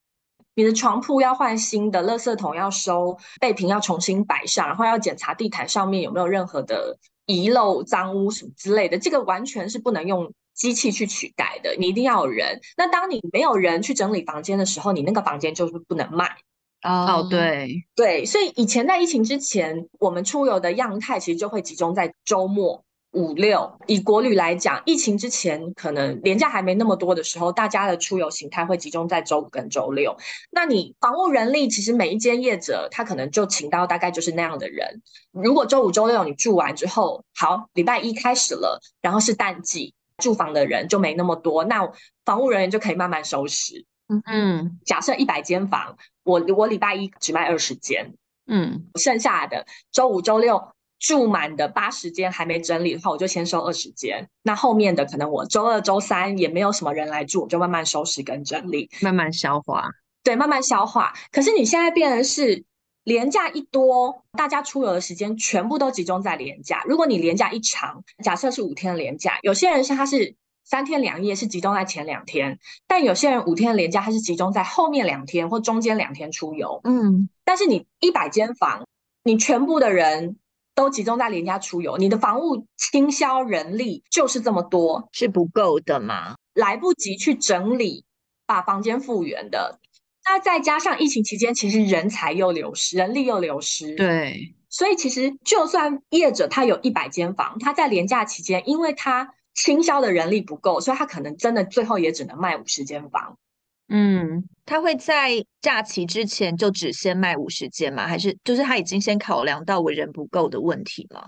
你的床铺要换新的，垃圾桶要收，备品要重新摆上，然后要检查地毯上面有没有任何的遗漏、脏污什么之类的，这个完全是不能用机器去取代的，你一定要有人。那当你没有人去整理房间的时候，你那个房间就是不能卖。哦，对对，所以以前在疫情之前，我们出游的样态其实就会集中在周末。五六，以国旅来讲，疫情之前可能廉价还没那么多的时候，大家的出游形态会集中在周五跟周六。那你房务人力，其实每一间业者他可能就请到大概就是那样的人。如果周五、周六你住完之后，好，礼拜一开始了，然后是淡季，住房的人就没那么多，那房务人员就可以慢慢收拾。嗯嗯，假设一百间房，我我礼拜一只卖二十间，嗯，剩下的周五、周六。住满的八十间还没整理的话，我就先收二十间。那后面的可能我周二、周三也没有什么人来住，我就慢慢收拾跟整理，慢慢消化。对，慢慢消化。可是你现在变成是连假一多，大家出游的时间全部都集中在连假。如果你连假一长，假设是五天连假，有些人是他是三天两夜是集中在前两天，但有些人五天连假他是集中在后面两天或中间两天出游。嗯，但是你一百间房，你全部的人。都集中在廉价出游，你的房屋清销人力就是这么多，是不够的吗？来不及去整理，把房间复原的。那再加上疫情期间，其实人才又流失，人力又流失。对，所以其实就算业者他有一百间房，他在廉价期间，因为他清销的人力不够，所以他可能真的最后也只能卖五十间房。嗯，他会在假期之前就只先卖五十件吗？还是就是他已经先考量到我人不够的问题吗？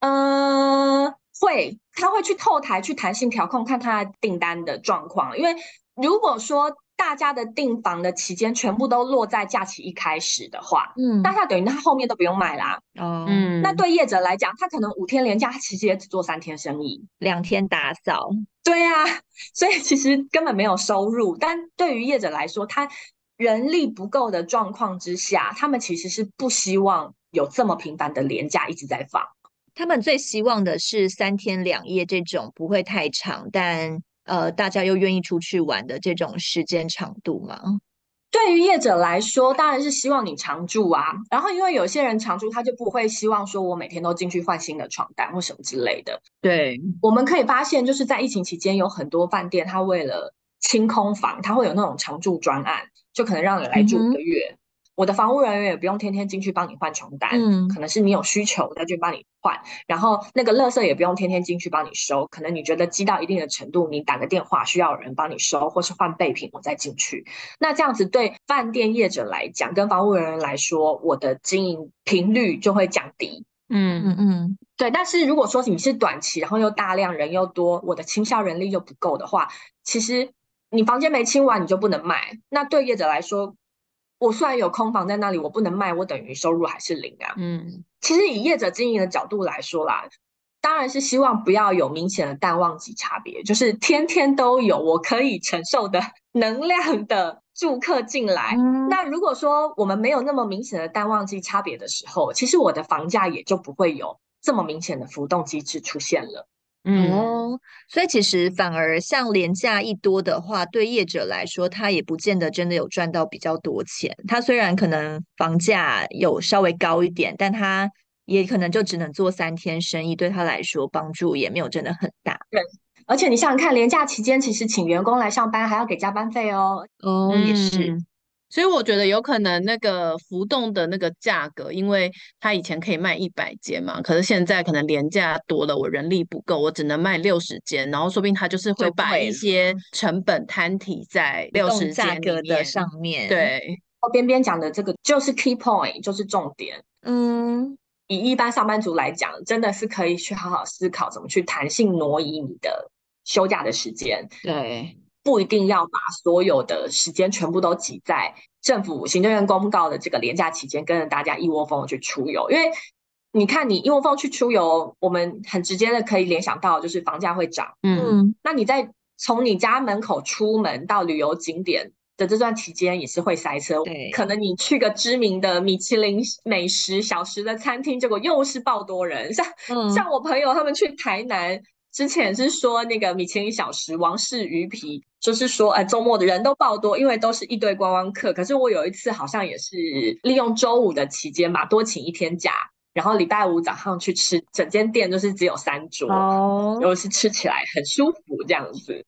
呃，会，他会去后台去弹性调控，看他订单的状况。因为如果说大家的订房的期间全部都落在假期一开始的话，嗯，那他等于他后面都不用卖啦。哦，嗯，那对业者来讲，他可能五天连假，他其实也只做三天生意，两天打扫。对呀、啊，<laughs> 所以其实根本没有收入。但对于业者来说，他人力不够的状况之下，他们其实是不希望有这么频繁的连假一直在放。他们最希望的是三天两夜这种不会太长，但呃大家又愿意出去玩的这种时间长度吗？对于业者来说，当然是希望你常住啊。然后，因为有些人常住，他就不会希望说我每天都进去换新的床单或什么之类的。对，我们可以发现，就是在疫情期间，有很多饭店，他为了清空房，他会有那种常住专案，就可能让你来住一个月。嗯我的房务人员也不用天天进去帮你换床单，嗯，可能是你有需求再去帮你换，然后那个垃圾也不用天天进去帮你收，可能你觉得积到一定的程度，你打个电话需要有人帮你收，或是换备品，我再进去。那这样子对饭店业者来讲，跟房务人员来说，我的经营频率就会降低。嗯嗯嗯，对。但是如果说你是短期，然后又大量人又多，我的倾销人力又不够的话，其实你房间没清完，你就不能卖。那对业者来说，我虽然有空房在那里，我不能卖，我等于收入还是零啊。嗯，其实以业者经营的角度来说啦，当然是希望不要有明显的淡旺季差别，就是天天都有我可以承受的 <laughs> 能量的住客进来。嗯，那如果说我们没有那么明显的淡旺季差别的时候，其实我的房价也就不会有这么明显的浮动机制出现了。嗯，哦，所以其实反而像廉价一多的话，对业者来说，他也不见得真的有赚到比较多钱。他虽然可能房价有稍微高一点，但他也可能就只能做三天生意，对他来说帮助也没有真的很大。对，而且你想想看，连假期间其实请员工来上班还要给加班费哦。哦，也是。嗯所以我觉得有可能那个浮动的那个价格，因为它以前可以卖一百间嘛，可是现在可能廉价多了，我人力不够，我只能卖六十间，然后说不定他就是会把一些成本摊提在六十间价格的上面。对，边边讲的这个就是 key point，就是重点。嗯，以一般上班族来讲，真的是可以去好好思考怎么去弹性挪移你的休假的时间。对。不一定要把所有的时间全部都挤在政府行政院公告的这个廉价期间，跟着大家一窝蜂的去出游。因为你看，你一窝蜂去出游，我们很直接的可以联想到就是房价会涨。嗯，那你在从你家门口出门到旅游景点的这段期间，也是会塞车。对，可能你去个知名的米其林美食小食的餐厅，结果又是爆多人。像、嗯、像我朋友他们去台南。之前是说那个米其林小食王氏鱼皮，就是说，哎，周末的人都爆多，因为都是一堆观光客。可是我有一次好像也是利用周五的期间吧，多请一天假，然后礼拜五早上去吃，整间店就是只有三桌，哦，又是吃起来很舒服这样子，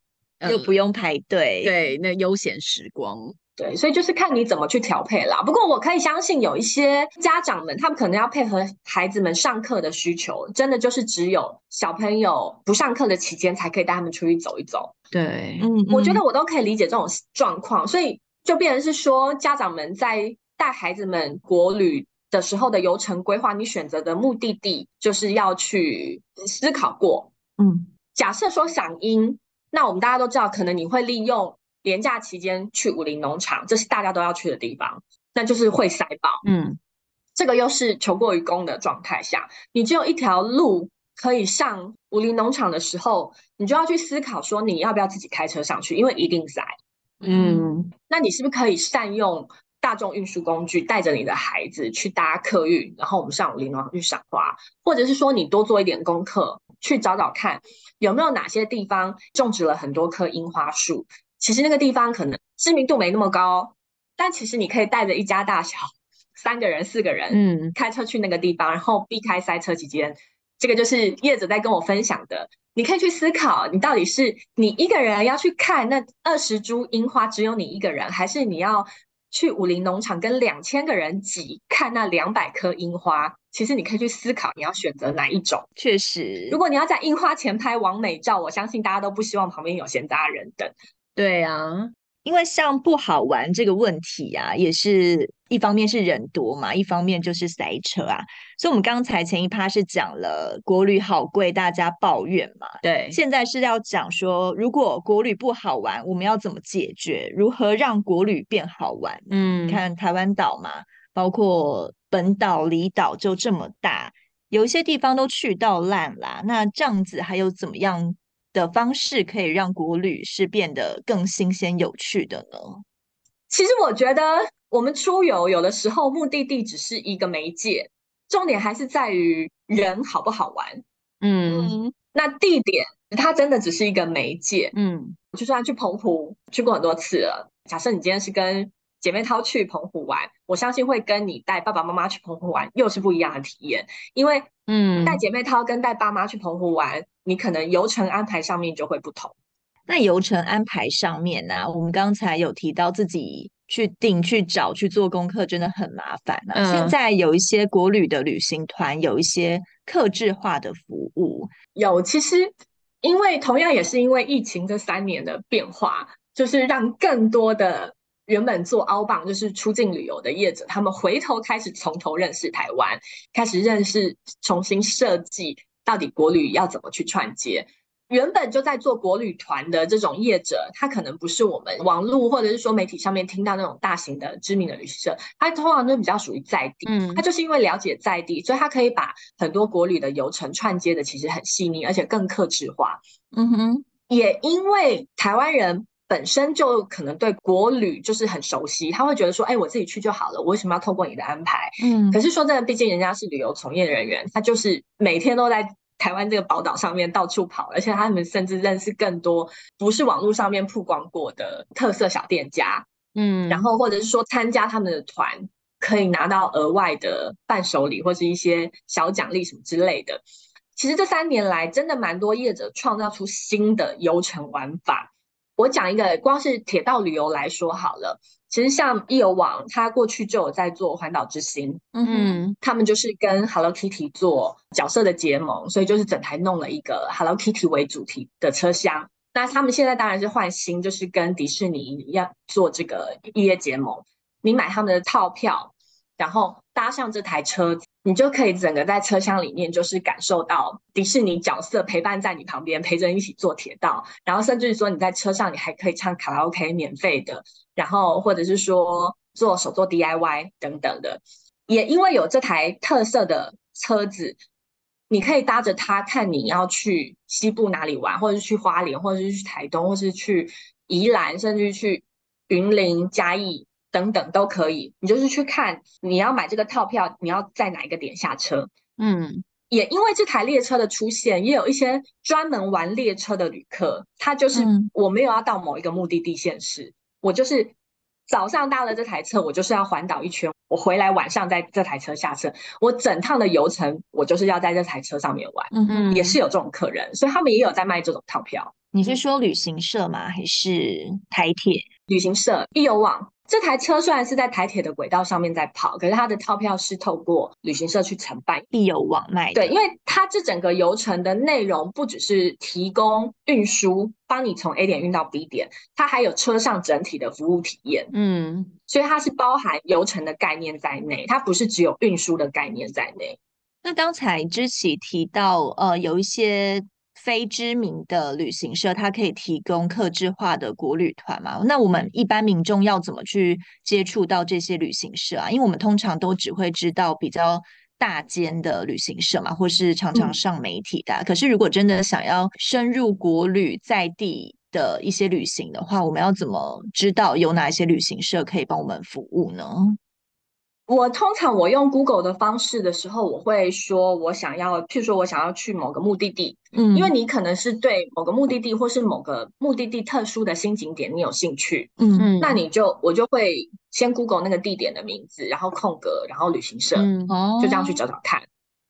又不用排队，嗯，对，那悠闲时光。对，所以就是看你怎么去调配啦。不过我可以相信，有一些家长们，他们可能要配合孩子们上课的需求，真的就是只有小朋友不上课的期间，才可以带他们出去走一走。对，嗯，我觉得我都可以理解这种状况，所以就变成是说，家长们在带孩子们国旅的时候的游程规划，你选择的目的地就是要去思考过。嗯，假设说赏樱，那我们大家都知道，可能你会利用。连假期间去武陵农场，这是大家都要去的地方，那就是会塞爆。嗯，这个又是求过于供的状态下，你只有一条路可以上武陵农场的时候，你就要去思考说你要不要自己开车上去，因为一定塞。嗯，那你是不是可以善用大众运输工具，带着你的孩子去搭客运，然后我们上武陵农场去赏花，或者是说你多做一点功课，去找找看有没有哪些地方种植了很多棵樱花树。其实那个地方可能知名度没那么高，但其实你可以带着一家大小三个人、四个人，嗯，开车去那个地方，然后避开塞车期间，这个就是业者在跟我分享的。你可以去思考，你到底是你一个人要去看那二十株樱花，只有你一个人，还是你要去武林农场跟两千个人挤看那两百棵樱花？其实你可以去思考，你要选择哪一种。确实，如果你要在樱花前拍完美照，我相信大家都不希望旁边有闲杂人等。对啊，因为像不好玩这个问题啊，也是一方面是人多嘛，一方面就是塞车啊。所以，我们刚才前一趴是讲了国旅好贵，大家抱怨嘛。对，现在是要讲说，如果国旅不好玩，我们要怎么解决？如何让国旅变好玩？嗯，看台湾岛嘛，包括本岛、离岛就这么大，有一些地方都去到烂啦。那这样子还有怎么样？的方式可以让国旅是变得更新鲜有趣的呢？其实我觉得我们出游有的时候目的地只是一个媒介，重点还是在于人好不好玩。嗯，那地点它真的只是一个媒介。嗯，就算去澎湖去过很多次了，假设你今天是跟姐妹淘去澎湖玩，我相信会跟你带爸爸妈妈去澎湖玩又是不一样的体验，因为嗯，带姐妹淘跟带爸妈去澎湖玩。你可能流程安排上面就会不同。那流程安排上面呢、啊，我们刚才有提到自己去定、去找、去做功课，真的很麻烦啊。嗯、现在有一些国旅的旅行团有一些客制化的服务，有。其实，因为同样也是因为疫情这三年的变化，就是让更多的原本做 outbound 就是出境旅游的业者，他们回头开始从头认识台湾，开始认识、重新设计。到底国旅要怎么去串接？原本就在做国旅团的这种业者，他可能不是我们网络或者是说媒体上面听到那种大型的知名的旅行社，他通常都比较属于在地。嗯，他就是因为了解在地，所以他可以把很多国旅的游程串接的其实很细腻，而且更克制化。嗯哼，也因为台湾人本身就可能对国旅就是很熟悉，他会觉得说，哎，我自己去就好了，我为什么要透过你的安排？嗯，可是说真的，毕竟人家是旅游从业人员，他就是每天都在。台湾这个宝岛上面到处跑，而且他们甚至认识更多不是网络上面曝光过的特色小店家，嗯，然后或者是说参加他们的团可以拿到额外的伴手礼或是一些小奖励什么之类的。其实这三年来，真的蛮多业者创造出新的游程玩法。我讲一个，光是铁道旅游来说好了。其实像易游网，它过去就有在做环岛之星，嗯，他们就是跟 Hello Kitty 做角色的结盟，所以就是整台弄了一个 Hello Kitty 为主题的车厢。那他们现在当然是换新，就是跟迪士尼一样做这个异业结盟。你买他们的套票，然后搭上这台车，你就可以整个在车厢里面就是感受到迪士尼角色陪伴在你旁边，陪着你一起坐铁道。然后甚至说你在车上，你还可以唱卡拉 OK 免费的。然后，或者是说做手作 DIY 等等的，也因为有这台特色的车子，你可以搭着它看你要去西部哪里玩，或者是去花莲，或者是去台东，或是去宜兰，甚至去云林、嘉义等等都可以。你就是去看你要买这个套票，你要在哪一个点下车？嗯，也因为这台列车的出现，也有一些专门玩列车的旅客，他就是我没有要到某一个目的地县市，嗯、我就是早上搭了这台车，我就是要环岛一圈，我回来晚上在这台车下车，我整趟的游程我就是要在这台车上面玩，嗯嗯，也是有这种客人，所以他们也有在卖这种套票。你是说旅行社吗？还是台铁？旅行社易游网。这台车虽然是在台铁的轨道上面在跑，可是它的套票是透过旅行社去承办，必有网卖。对，因为它这整个游程的内容不只是提供运输，帮你从 A 点运到 B 点，它还有车上整体的服务体验。嗯，所以它是包含游程的概念在内，它不是只有运输的概念在内。那刚才之前提到，呃，有一些。非知名的旅行社，它可以提供客制化的国旅团嘛？那我们一般民众要怎么去接触到这些旅行社啊？因为我们通常都只会知道比较大间的旅行社嘛，或是常常上媒体的。嗯、可是如果真的想要深入国旅在地的一些旅行的话，我们要怎么知道有哪一些旅行社可以帮我们服务呢？我通常我用 Google 的方式的时候，我会说我想要，譬如说我想要去某个目的地，嗯，因为你可能是对某个目的地或是某个目的地特殊的新景点你有兴趣，嗯。嗯，那你就我就会先 Google 那个地点的名字，然后空格，然后旅行社，嗯。哦，就这样去找找看，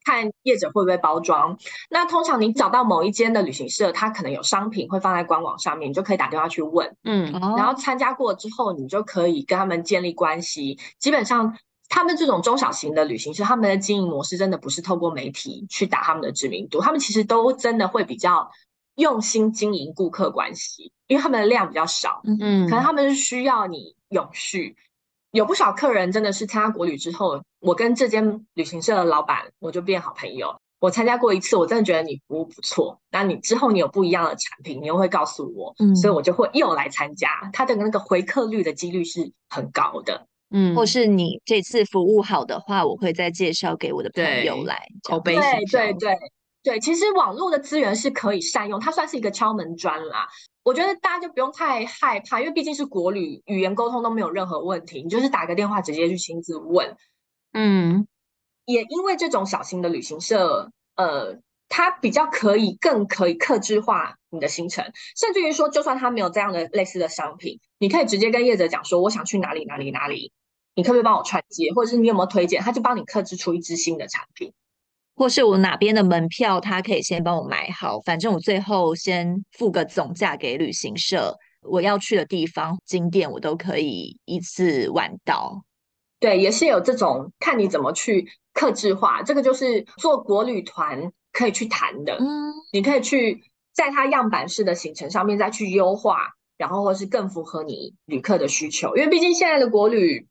看业者会不会包装。那通常你找到某一间的旅行社，它可能有商品会放在官网上面，你就可以打电话去问，嗯，然后参加过之后，你就可以跟他们建立关系，基本上。他们这种中小型的旅行社，他们的经营模式真的不是透过媒体去打他们的知名度，他们其实都真的会比较用心经营顾客关系，因为他们的量比较少，嗯，可能他们是需要你永续。有不少客人真的是参加国旅之后，我跟这间旅行社的老板我就变好朋友。我参加过一次，我真的觉得你服务不错，那你之后你有不一样的产品，你又会告诉我，嗯，所以我就会又来参加，他的那个回客率的几率是很高的。嗯，或是你这次服务好的话，我会再介绍给我的朋友来口碑。对对对对，其实网络的资源是可以善用，它算是一个敲门砖啦。我觉得大家就不用太害怕，因为毕竟是国旅，语言沟通都没有任何问题，你就是打个电话直接去亲自问。嗯，也因为这种小型的旅行社，呃，它比较可以更可以克制化你的行程，甚至于说，就算它没有这样的类似的商品，你可以直接跟业者讲说，我想去哪里哪里哪里。你可不可以帮我串接，或者是你有没有推荐？他就帮你克制出一支新的产品，或是我哪边的门票，他可以先帮我买好，反正我最后先付个总价给旅行社，我要去的地方景点我都可以一次玩到。对，也是有这种看你怎么去克制化，这个就是做国旅团可以去谈的。嗯，你可以去在它样板式的行程上面再去优化，然后或是更符合你旅客的需求，因为毕竟现在的国旅。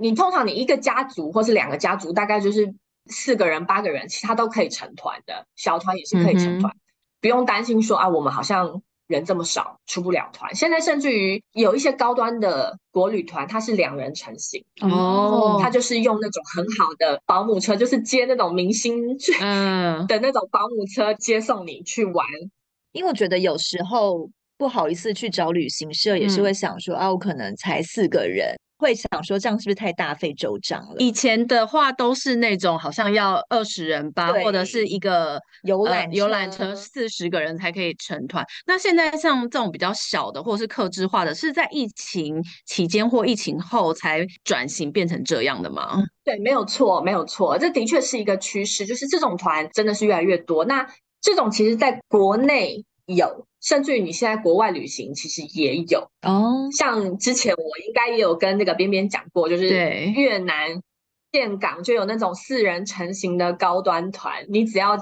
你通常你一个家族或是两个家族，大概就是四个人、八个人，其他都可以成团的，小团也是可以成团，嗯、不用担心说啊，我们好像人这么少出不了团。现在甚至于有一些高端的国旅团，它是两人成行哦，它就是用那种很好的保姆车，就是接那种明星嗯的那种保姆车接送你去玩。因为我觉得有时候不好意思去找旅行社，也是会想说、嗯、啊，我可能才四个人。会想说这样是不是太大费周章了？以前的话都是那种好像要二十人吧，或者是一个游览游览车四十个人才可以成团。那现在像这种比较小的或者是客制化的，是在疫情期间或疫情后才转型变成这样的吗？<laughs> 对，没有错，没有错，这的确是一个趋势，就是这种团真的是越来越多。那这种其实在国内。有，甚至于你现在国外旅行其实也有哦。像之前我应该也有跟那个边边讲过，就是越南岘港就有那种四人成型的高端团，你只要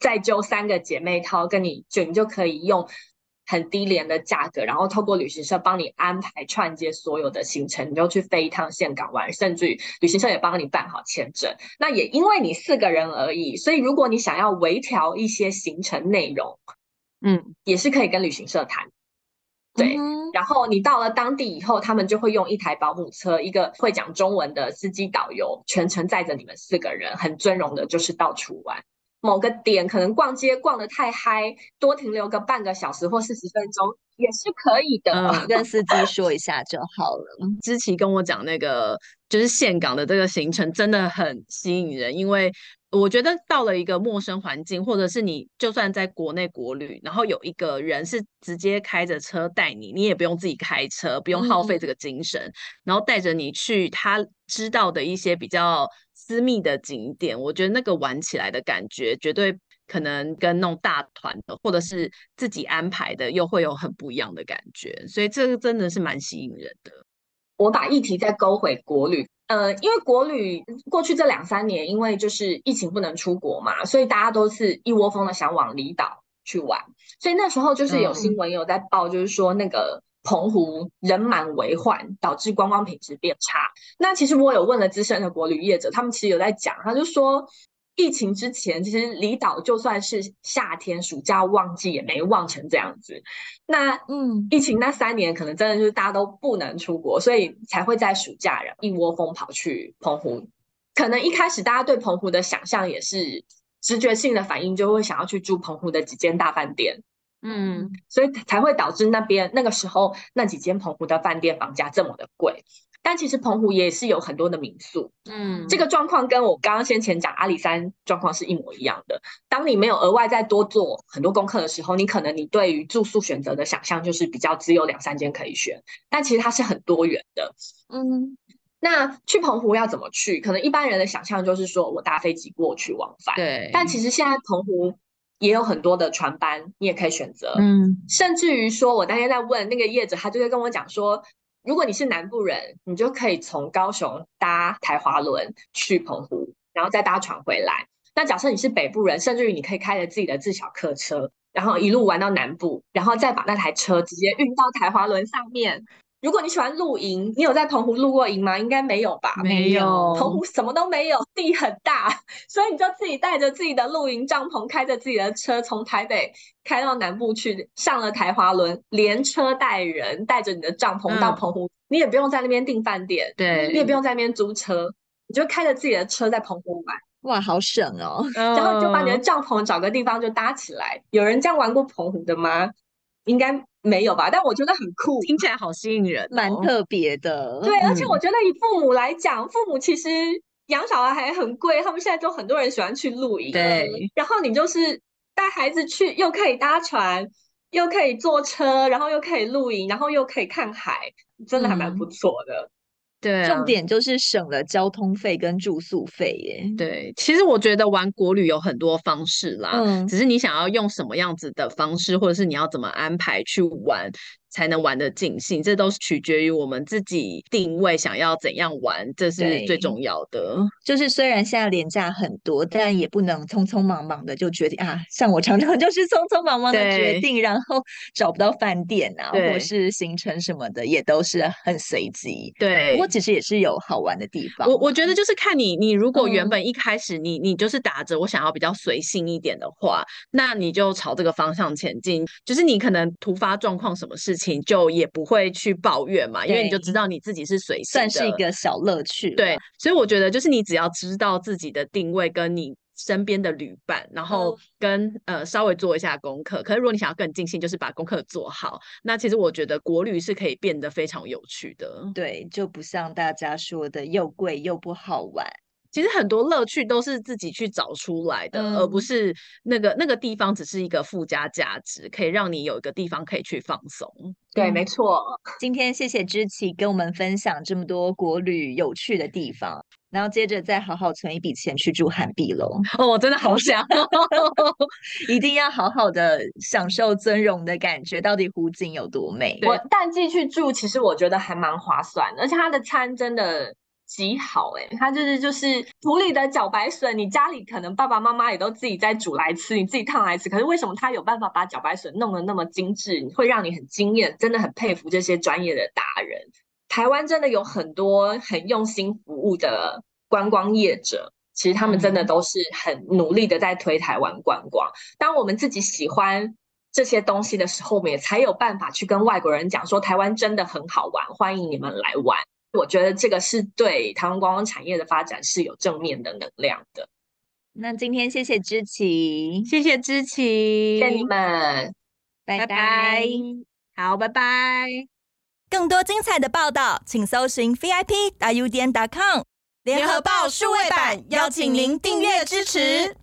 再揪三个姐妹淘跟你就，你就可以用很低廉的价格，然后透过旅行社帮你安排串接所有的行程，你就去飞一趟岘港玩，甚至于旅行社也帮你办好签证。那也因为你四个人而已，所以如果你想要微调一些行程内容。嗯，也是可以跟旅行社谈，对。嗯、然后你到了当地以后，他们就会用一台保姆车，一个会讲中文的司机导游，全程载着你们四个人，很尊荣的，就是到处玩。某个点可能逛街逛得太嗨，多停留个半个小时或四十分钟也是可以的。嗯，跟司机说一下就好了。<laughs> 芝琪跟我讲那个就是岘港的这个行程真的很吸引人，因为我觉得到了一个陌生环境，或者是你就算在国内国旅，然后有一个人是直接开着车带你，你也不用自己开车，不用耗费这个精神，嗯、然后带着你去他知道的一些比较私密的景点。我觉得那个玩起来的感觉，绝对可能跟那种大团的或者是自己安排的，又会有很不一样的感觉。所以这个真的是蛮吸引人的。我把议题再勾回国旅。呃，因为国旅过去这两三年，因为就是疫情不能出国嘛，所以大家都是一窝蜂的想往离岛去玩。所以那时候就是有新闻有在报，就是说那个澎湖人满为患，导致观光品质变差。那其实我有问了资深的国旅业者，他们其实有在讲，他就说。疫情之前，其实离岛就算是夏天暑假旺季也没旺成这样子。那嗯，疫情那三年可能真的就是大家都不能出国，所以才会在暑假人一窝蜂跑去澎湖。可能一开始大家对澎湖的想象也是直觉性的反应，就会想要去住澎湖的几间大饭店。嗯，所以才会导致那边那个时候那几间澎湖的饭店房价这么的贵。但其实澎湖也是有很多的民宿，嗯，这个状况跟我刚刚先前讲阿里山状况是一模一样的。当你没有额外再多做很多功课的时候，你可能你对于住宿选择的想象就是比较只有两三间可以选，但其实它是很多元的。嗯，那去澎湖要怎么去？可能一般人的想象就是说我搭飞机过去往返，对。但其实现在澎湖也有很多的船班，你也可以选择。嗯，甚至于说我当天在问那个业者，他就会跟我讲说。如果你是南部人，你就可以从高雄搭台华轮去澎湖，然后再搭船回来。那假设你是北部人，甚至于你可以开着自己的自小客车，然后一路玩到南部，然后再把那台车直接运到台华轮上面。如果你喜欢露营，你有在澎湖露过营吗？应该没有吧？没有，澎湖什么都没有，地很大，<laughs> 所以你就自己带着自己的露营帐篷，开着自己的车，从台北开到南部去，上了台华轮，连车带人，带着你的帐篷到澎湖，嗯，你也不用在那边订饭店，对，你也不用在那边租车，你就开着自己的车在澎湖玩，哇，好省哦！然后就把你的帐篷找个地方就搭起来。有人这样玩过澎湖的吗？应该。没有吧？但我觉得很酷，听起来好吸引人，哦，蛮特别的。对，而且我觉得以父母来讲，嗯、父母其实养小孩还很贵，他们现在就很多人喜欢去露营。对，然后你就是带孩子去，又可以搭船，又可以坐车，然后又可以露营，然后又可以看海，真的还蛮不错的。嗯对、啊，重点就是省了交通费跟住宿费耶。对，其实我觉得玩国旅有很多方式啦，嗯，只是你想要用什么样子的方式，或者是你要怎么安排去玩。才能玩得尽兴，这都是取决于我们自己定位，想要怎样玩，这是最重要的。就是虽然现在廉价很多，但也不能匆匆忙忙的就决定啊。像我常常就是 <laughs> 匆匆忙忙的决定，然后找不到饭店啊，或是行程什么的，也都是很随机。对，不过其实也是有好玩的地方。我我觉得就是看你，你如果原本一开始你、嗯、你就是打着我想要比较随性一点的话，那你就朝这个方向前进。就是你可能突发状况，什么事情就也不会去抱怨嘛，因为你就知道你自己是随性的，算是一个小乐趣。对，所以我觉得就是你只要知道自己的定位，跟你身边的旅伴，然后跟、嗯、呃稍微做一下功课。可是如果你想要更尽兴，就是把功课做好。那其实我觉得国旅是可以变得非常有趣的。对，就不像大家说的又贵又不好玩。其实很多乐趣都是自己去找出来的，嗯、而不是那个那个地方只是一个附加价值，可以让你有一个地方可以去放松。对，没错。今天谢谢芝琪跟我们分享这么多国旅有趣的地方，然后接着再好好存一笔钱去住涵碧楼。哦，我真的好想，<laughs> 一定要好好的享受尊荣的感觉。到底湖景有多美？我淡季去住，其实我觉得还蛮划算，而且它的餐真的。极好哎、欸，它就是就是土里的茭白笋，你家里可能爸爸妈妈也都自己在煮来吃，你自己烫来吃。可是为什么他有办法把茭白笋弄得那么精致，会让你很惊艳？真的很佩服这些专业的达人。台湾真的有很多很用心服务的观光业者，其实他们真的都是很努力的在推台湾观光。当我们自己喜欢这些东西的时候，我们也才有办法去跟外国人讲说，台湾真的很好玩，欢迎你们来玩。我觉得这个是对台湾观光产业的发展是有正面的能量的。那今天谢谢知琪，谢谢知琪，谢谢你们，拜拜。好，拜拜。更多精彩的报道，请搜寻 VIP 大 U 点 com。联合报数位版邀请您订阅支持。